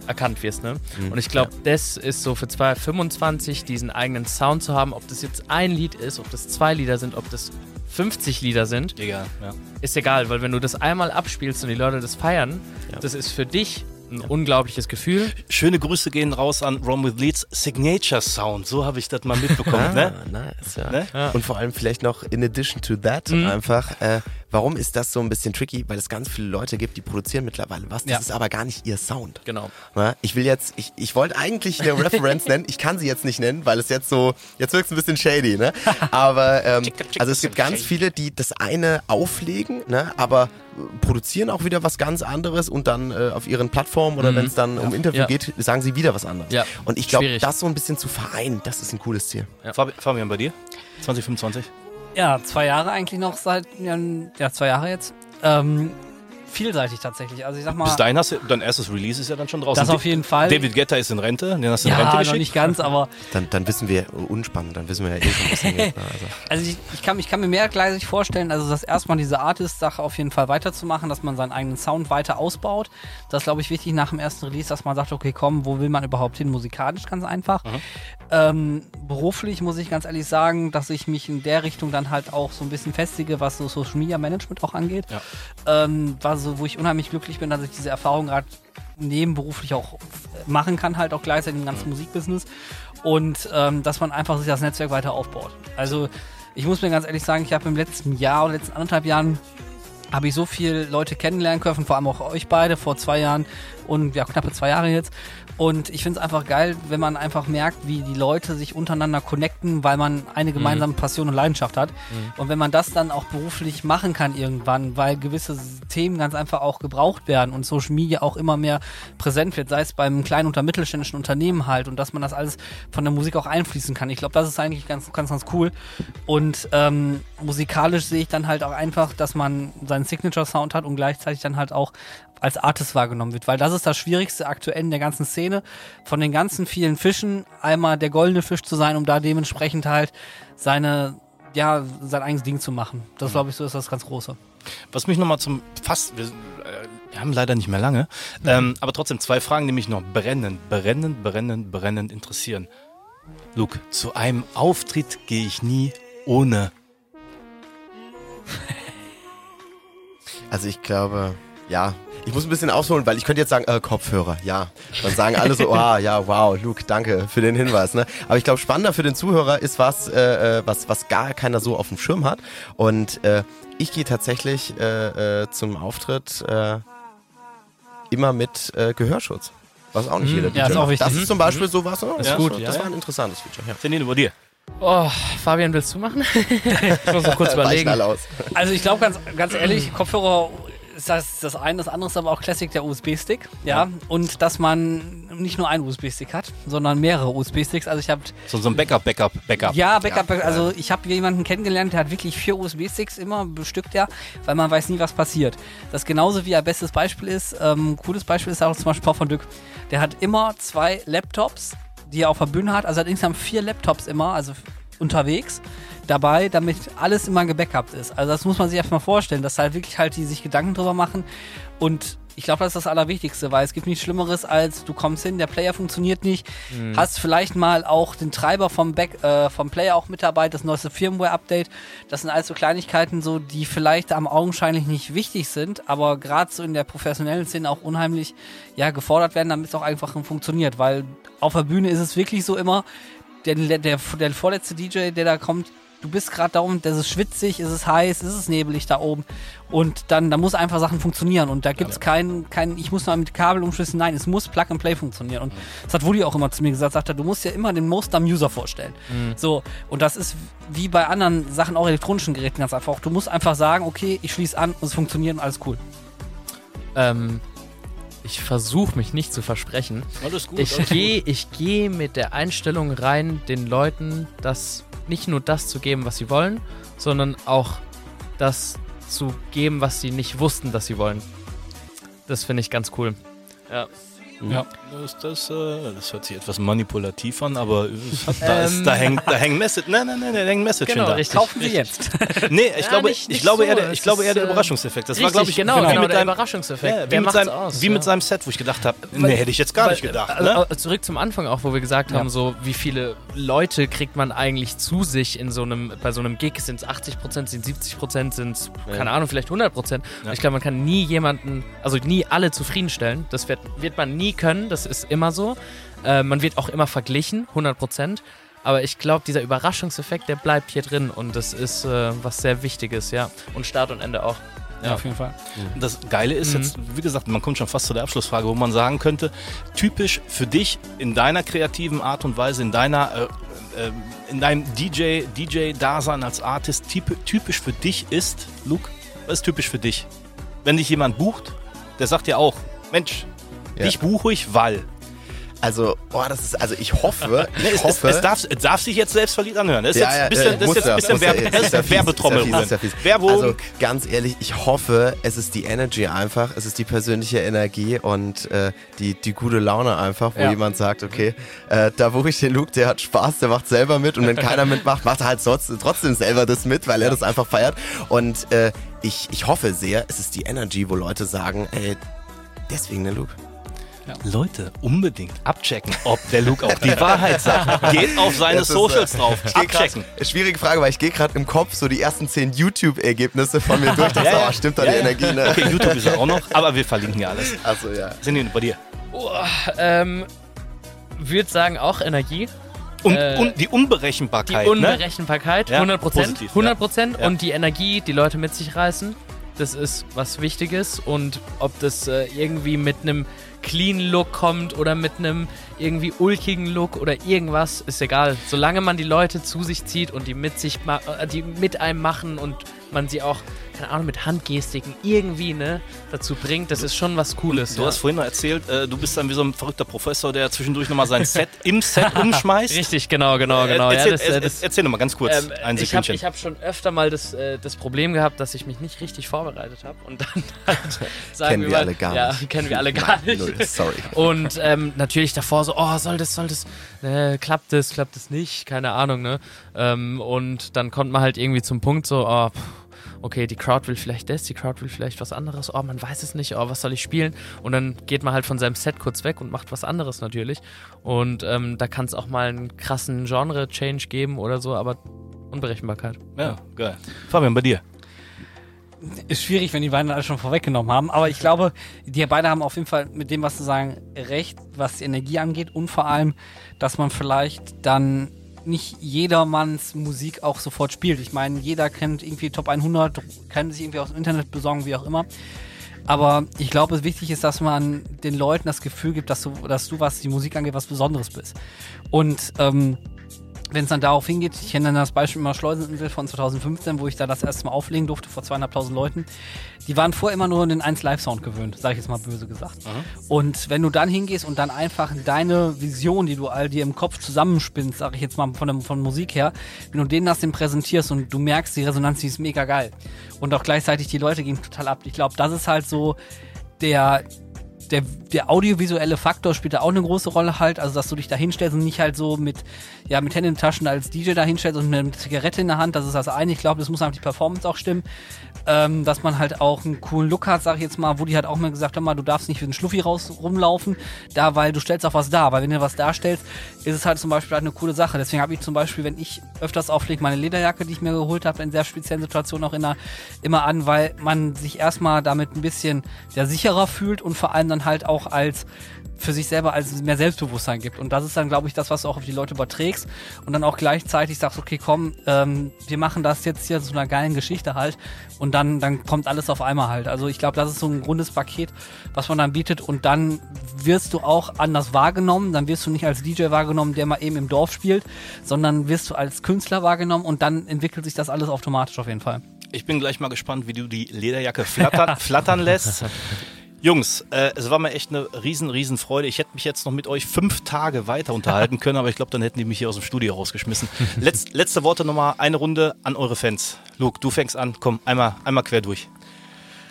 erkannt wirst. Ne? und ich glaube, das ist so für 2025 diesen eigenen Sound zu haben, ob das jetzt ein Lied ist, ob das zwei Lieder sind, ob das 50 Lieder sind, Egal, ja. ist egal, weil wenn du das einmal abspielst und die Leute das feiern, das ist für dich ein unglaubliches Gefühl. Schöne Grüße gehen raus an Rom with Leeds Signature Sound. So habe ich das mal mitbekommen. ne? Ah, nice, ja. Ne? Und vor allem vielleicht noch in addition to that Mhm. einfach, äh, warum ist das so ein bisschen tricky? Weil es ganz viele Leute gibt, die produzieren mittlerweile was, das Ja. ist aber gar nicht ihr Sound. Genau. Na, ich will jetzt, ich, ich wollte eigentlich eine Reference nennen, ich kann sie jetzt nicht nennen, weil es jetzt so, jetzt wirkt es ein bisschen shady, ne? Aber ähm, also es gibt ganz viele, die das eine auflegen, ne? aber produzieren auch wieder was ganz anderes und dann äh, auf ihren Plattformen oder wenn es dann um Interview Ja. geht, sagen sie wieder was anderes. Ja. Und ich glaube, das so ein bisschen zu vereinen, das ist ein cooles Ziel. Fabi- Fabian, bei dir? 2025? Ja, zwei Jahre eigentlich noch seit, ja, ja zwei Jahre jetzt. Ähm, vielseitig tatsächlich. Also ich sag mal, Bis dahin hast du, dein erstes Release ist ja dann schon draußen. das auf jeden Fall. David Guetta ist in Rente, den hast du in ja, Rente noch geschickt. nicht ganz, aber Dann, dann wissen wir, unspannend, dann wissen wir ja eh schon, was hingeht. ne? Also. Also ich, ich, kann, ich kann mir mehrgleisig vorstellen, also das erstmal diese Artist-Sache auf jeden Fall weiterzumachen, dass man seinen eigenen Sound weiter ausbaut. Das ist, glaube ich, wichtig nach dem ersten Release, dass man sagt, okay, komm, wo will man überhaupt hin? Musikalisch ganz einfach. Ähm, beruflich muss ich ganz ehrlich sagen, dass ich mich in der Richtung dann halt auch so ein bisschen festige, was so Social Media Management auch angeht. Ja. Ähm, war so, wo ich unheimlich glücklich bin, dass ich diese Erfahrung gerade nebenberuflich auch machen kann, halt auch gleichzeitig im ganzen Musikbusiness. Und ähm, dass man einfach sich das Netzwerk weiter aufbaut. Also ich muss mir ganz ehrlich sagen, ich habe im letzten Jahr oder letzten anderthalb Jahren habe ich so viele Leute kennenlernen können, vor allem auch euch beide vor zwei Jahren und ja, knappe zwei Jahre jetzt. Und ich finde es einfach geil, wenn man einfach merkt, wie die Leute sich untereinander connecten, weil man eine gemeinsame Passion und Leidenschaft hat. Und wenn man das dann auch beruflich machen kann irgendwann, weil gewisse Themen ganz einfach auch gebraucht werden und Social Media auch immer mehr präsent wird, sei es beim kleinen oder mittelständischen Unternehmen halt und dass man das alles von der Musik auch einfließen kann. Ich glaube, das ist eigentlich ganz, ganz, ganz cool. Und ähm, musikalisch sehe ich dann halt auch einfach, dass man seinen Signature-Sound hat und gleichzeitig dann halt auch als Artist wahrgenommen wird, weil das ist das Schwierigste aktuell in der ganzen Szene, von den ganzen vielen Fischen einmal der goldene Fisch zu sein, um da dementsprechend halt seine, ja, sein eigenes Ding zu machen. Das glaube ich so ist das ganz Große. Was mich nochmal zum fast, wir, äh, wir haben leider nicht mehr lange, ähm, aber trotzdem zwei Fragen, die mich noch brennend, brennend, brennend, brennend interessieren. Luke, zu einem Auftritt gehe ich nie ohne. Also ich glaube, ja. Ich muss ein bisschen ausholen, weil ich könnte jetzt sagen, äh, Kopfhörer, ja. Dann sagen alle so, ah, ja, wow, Luke, danke für den Hinweis. Ne? Aber ich glaube, spannender für den Zuhörer ist was, äh, äh, was, was gar keiner so auf dem Schirm hat. Und äh, ich gehe tatsächlich äh, äh, zum Auftritt äh, immer mit äh, Gehörschutz. Was auch nicht jeder ja, ist auch wichtig. Das ist zum Beispiel sowas. ne? Ist das gut, war- ja, Das ja. war ein interessantes Feature. Ja. Janine, über dir. Oh, Fabian, willst du machen? ich muss noch kurz überlegen. aus. Also ich glaube ganz, ganz ehrlich, Kopfhörer ist das, das eine, das andere ist aber auch Classic der USB-Stick, ja? Und dass man nicht nur einen USB-Stick hat, sondern mehrere USB-Sticks. Also ich habe So, so ein Backup, Backup, Backup. ja, Backup, also ich habe jemanden kennengelernt, der hat wirklich vier USB-Sticks immer bestückt, ja, weil man weiß nie, was passiert. Das genauso wie ein bestes Beispiel ist, ähm, cooles Beispiel ist auch zum Beispiel Paul von Dück. Der hat immer zwei Laptops, die er auf der Bühne hat, also er hat insgesamt vier Laptops immer, also unterwegs dabei, damit alles immer gebackupt ist. Also das muss man sich einfach mal vorstellen, dass halt wirklich halt die sich Gedanken drüber machen und ich glaube, das ist das Allerwichtigste, weil es gibt nichts Schlimmeres, als du kommst hin, der Player funktioniert nicht, hast vielleicht mal auch den Treiber vom Back, äh, vom Player auch mit dabei, das neueste Firmware-Update. Das sind alles so Kleinigkeiten, so die vielleicht am augenscheinlich nicht wichtig sind, aber gerade so in der professionellen Szene auch unheimlich ja gefordert werden, damit es auch einfach funktioniert, weil auf der Bühne ist es wirklich so immer, der, der, der vorletzte DJ, der da kommt, du bist gerade da oben, das ist schwitzig, ist es heiß, ist es nebelig da oben. Und dann, da muss einfach Sachen funktionieren. Und da gibt's keinen, kein, ich muss mal mit Kabel umschließen. Nein, es muss Plug and Play funktionieren. Und das hat Woody auch immer zu mir gesagt, sagt er, du musst ja immer den Most am User vorstellen. So, und das ist wie bei anderen Sachen, auch elektronischen Geräten ganz einfach. Du musst einfach sagen, okay, ich schließe an und es funktioniert und alles cool. Ähm, ich versuche mich nicht zu versprechen. Alles gut. Ich gehe ich geh mit der Einstellung rein, den Leuten das nicht nur das zu geben, was sie wollen, sondern auch das zu geben, was sie nicht wussten, dass sie wollen. Das finde ich ganz cool. Ja. Ja, das, das, äh, das hört sich etwas manipulativ an, aber es hat, da, ist, Ähm. da hängt, da hängt Message, nein, nein, nein, da hängt Message Genau, hinter. richtig. Kaufen Sie jetzt. Nee, ich Ja, glaube, nicht- ich nicht glaube so. eher der, ich Es glaube eher der ist, Überraschungseffekt. Das war, Richtig, glaube ich, genau, wie genau, mit der seinem- Überraschungseffekt. Ja, wie der mit seinem, aus. Wie ja. mit seinem Set, wo ich gedacht habe, nee, hätte ich jetzt gar Weil, nicht gedacht. äh, Ne? äh, Zurück zum Anfang auch, wo wir gesagt haben, so wie viele Leute kriegt man eigentlich zu sich in so einem, bei so einem Gig, sind es 80 Prozent, sind 70 Prozent, sind es, keine Ahnung, vielleicht 100 Prozent. Ja. Ich glaube, man kann nie jemanden, also nie alle zufriedenstellen. Das wird, wird man nie können, das ist immer so. Äh, man wird auch immer verglichen, 100 Prozent. Aber ich glaube, dieser Überraschungseffekt, der bleibt hier drin und das ist äh, was sehr Wichtiges, ja. Und Start und Ende auch. Ja, auf jeden Fall. Das Geile ist Mhm. jetzt, wie gesagt, man kommt schon fast zu der Abschlussfrage, wo man sagen könnte, typisch für dich in deiner kreativen Art und Weise, in deiner, äh, äh, in deinem DJ, DJ-Dasein als Artist, typ- typisch für dich ist, Luke, was ist typisch für dich? Wenn dich jemand bucht, der sagt ja auch, Mensch, Ja. dich buche ich, weil. Also, boah, das ist, also ich hoffe, ich Nee, es, es, hoffe, es, darf, es darf sich jetzt selbst verliebt anhören. Das ist Ja, jetzt ein bisschen, ja, bisschen Werbetrommel. ja ja. Werbung. Also ganz ehrlich, ich hoffe, es ist die Energy einfach, es ist die persönliche Energie und äh, die, die gute Laune einfach, wo jemand sagt, okay, äh, da buche ich den Luke, der hat Spaß, der macht selber mit und wenn keiner mitmacht, macht er halt trotzdem, trotzdem selber das mit, weil er das einfach feiert und äh, ich, ich hoffe sehr, es ist die Energy, wo Leute sagen, ey, deswegen der Luke. Leute, unbedingt abchecken, ob der Luke auch die Wahrheit sagt. Geht auf seine ist, Socials äh, drauf. Ich geh grad- Abchecken. Schwierige Frage, weil ich gehe gerade im Kopf so die ersten zehn YouTube-Ergebnisse von mir durch. Das Ja, ja. oh, stimmt da Ja, die ja. Energie, ne? Okay, YouTube ist er auch noch, aber wir verlinken hier alles. Achso, ja. Sind die bei dir? Ähm, würde sagen auch Energie. Und, Äh, und die Die Unberechenbarkeit. ne? Unberechenbarkeit, Ja, 100 Prozent. positiv, ja. 100 Prozent. Ja. Und die Energie, die Leute mit sich reißen, das ist was Wichtiges. Und ob das äh, irgendwie mit einem clean Look kommt oder mit einem irgendwie ulkigen Look oder irgendwas, ist egal. Solange man die Leute zu sich zieht und die mit sich, äh, die mit einem machen und man sie auch, keine Ahnung, mit Handgestiken irgendwie ne, dazu bringt, das ist schon was Cooles. Du ja. hast vorhin noch erzählt, äh, du bist dann wie so ein verrückter Professor, der zwischendurch nochmal sein Set im Set umschmeißt. Richtig, genau, genau, genau. Äh, ja, erzähl, das, äh, das, erzähl nochmal ganz kurz, Ähm, ein ich habe hab schon öfter mal das, äh, das Problem gehabt, dass ich mich nicht richtig vorbereitet habe und dann halt sagen Kennen wir, mal, alle gar ja, nicht. kennen wir alle gar Nein, nicht. null, sorry. Und ähm, natürlich davor so, oh, soll das, soll das, äh, klappt das, klappt das nicht, keine Ahnung, ne? Ähm, und dann kommt man halt irgendwie zum Punkt so, oh, pff, okay, die Crowd will vielleicht das, die Crowd will vielleicht was anderes, oh, man weiß es nicht, oh, was soll ich spielen? Und dann geht man halt von seinem Set kurz weg und macht was anderes natürlich. Und ähm, da kann es auch mal einen krassen Genre-Change geben oder so, aber Unberechenbarkeit. ja, geil. Fabian, bei dir. ist schwierig, wenn die beiden alles schon vorweggenommen haben. Aber ich glaube, die beide haben auf jeden Fall mit dem, was sie sagen, recht, was die Energie angeht. Und vor allem, dass man vielleicht dann nicht jedermanns Musik auch sofort spielt. Ich meine, jeder kennt irgendwie Top 100, kann sich irgendwie aus dem Internet besorgen, wie auch immer. Aber ich glaube, es wichtig ist, dass man den Leuten das Gefühl gibt, dass du, dass du, was die Musik angeht, was Besonderes bist. Und ähm, wenn es dann darauf hingeht, ich kenne dann das Beispiel immer Schleuseninsel von 2015, wo ich da das erste Mal auflegen durfte vor zweieinhalbtausend Leuten. Die waren vorher immer nur den 1 Live-Sound gewöhnt, sage ich jetzt mal böse gesagt. Und wenn du dann hingehst und dann einfach deine Vision, die du all dir im Kopf zusammenspinnst, sage ich jetzt mal von, der, von Musik her, wenn du denen das dann präsentierst und du merkst, die Resonanz, die ist mega geil. Und auch gleichzeitig die Leute gehen total ab. Ich glaube, das ist halt so der der, der audiovisuelle Faktor spielt da auch eine große Rolle halt, also dass du dich da hinstellst und nicht halt so mit, ja, mit Händen in den Taschen als DJ da hinstellst und eine Zigarette in der Hand, das ist das eine. Ich glaube, das muss einfach die Performance auch stimmen. Ähm, dass man halt auch einen coolen Look hat, sag ich jetzt mal, wo die halt auch mal gesagt haben, du darfst nicht wie ein Schluffi raus rumlaufen, da, weil du stellst auch was dar, weil wenn du was darstellst, ist es halt zum Beispiel halt eine coole Sache. Deswegen habe ich zum Beispiel, wenn ich öfters auflege, meine Lederjacke, die ich mir geholt habe, in sehr speziellen Situationen auch immer, immer an, weil man sich erstmal damit ein bisschen ja, sicherer fühlt und vor allem dann halt auch als für sich selber als mehr Selbstbewusstsein gibt. Und das ist dann, glaube ich, das, was du auch auf die Leute überträgst und dann auch gleichzeitig sagst, okay, komm, ähm, wir machen das jetzt hier zu einer geilen Geschichte halt und dann, dann kommt alles auf einmal halt. Also ich glaube, das ist so ein rundes Paket, was man dann bietet und dann wirst du auch anders wahrgenommen. Dann wirst du nicht als DJ wahrgenommen, der mal eben im Dorf spielt, sondern wirst du als Künstler wahrgenommen und dann entwickelt sich das alles automatisch auf jeden Fall. Ich bin gleich mal gespannt, wie du die Lederjacke flattern, flattern lässt. Jungs, äh, es war mir echt eine riesen, riesen Freude. Ich hätte mich jetzt noch mit euch fünf Tage weiter unterhalten können, aber ich glaube, dann hätten die mich hier aus dem Studio rausgeschmissen. Letz, letzte Worte nochmal, eine Runde an eure Fans. Luke, du fängst an. Komm, einmal, einmal quer durch.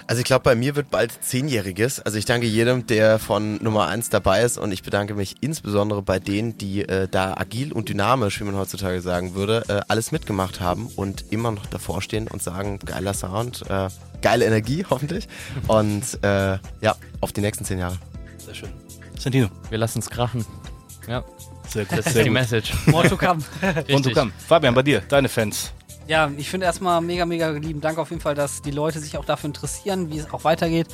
Also ich glaube, bei mir wird bald Zehnjähriges. Also ich danke jedem, der von Nummer eins dabei ist und ich bedanke mich insbesondere bei denen, die äh, da agil und dynamisch, wie man heutzutage sagen würde, äh, alles mitgemacht haben und immer noch davor stehen und sagen, geiler Sound, äh, geile Energie hoffentlich und äh, ja, auf die nächsten zehn Jahre. Sehr schön. Santino. Wir lassen es krachen. Ja, Sehr gut. das ist die. Message. More to come. Und du komm. Fabian, bei dir, deine Fans. Ja, ich finde erstmal mega, mega lieben Dank auf jeden Fall, dass die Leute sich auch dafür interessieren, wie es auch weitergeht.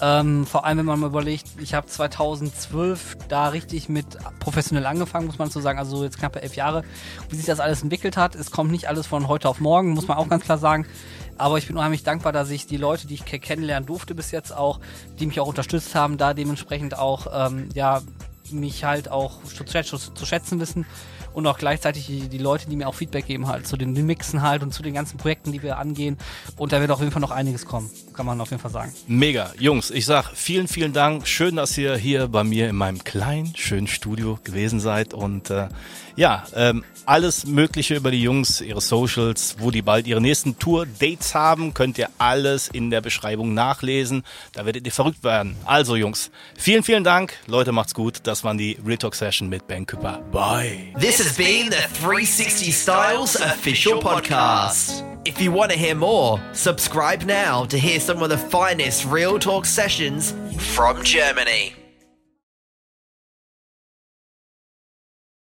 Ähm, vor allem, wenn man mal überlegt, ich habe 2012 da richtig mit professionell angefangen, muss man so sagen, also jetzt knappe elf Jahre, wie sich das alles entwickelt hat. Es kommt nicht alles von heute auf morgen, muss man auch ganz klar sagen. Aber ich bin unheimlich dankbar, dass ich die Leute, die ich ke- kennenlernen durfte bis jetzt auch, die mich auch unterstützt haben, da dementsprechend auch, ähm, ja, mich halt auch zu, schätzen- zu schätzen wissen und auch gleichzeitig die, die Leute, die mir auch Feedback geben halt zu den Mixen halt und zu den ganzen Projekten, die wir angehen. Und da wird auf jeden Fall noch einiges kommen, kann man auf jeden Fall sagen. Mega. Jungs, ich sag vielen, vielen Dank. Schön, dass ihr hier bei mir in meinem kleinen, schönen Studio gewesen seid. Und äh, ja, ähm, alles Mögliche über die Jungs, ihre Socials, wo die bald ihre nächsten Tour-Dates haben, könnt ihr alles in der Beschreibung nachlesen. Da werdet ihr verrückt werden. Also Jungs, vielen, vielen Dank. Leute, macht's gut. Das waren die Real Talk Session mit Ben Küpper. Bye. This has been the 360 Styles official podcast. If you want to hear more, subscribe now to hear some of the finest Real Talk sessions from Germany.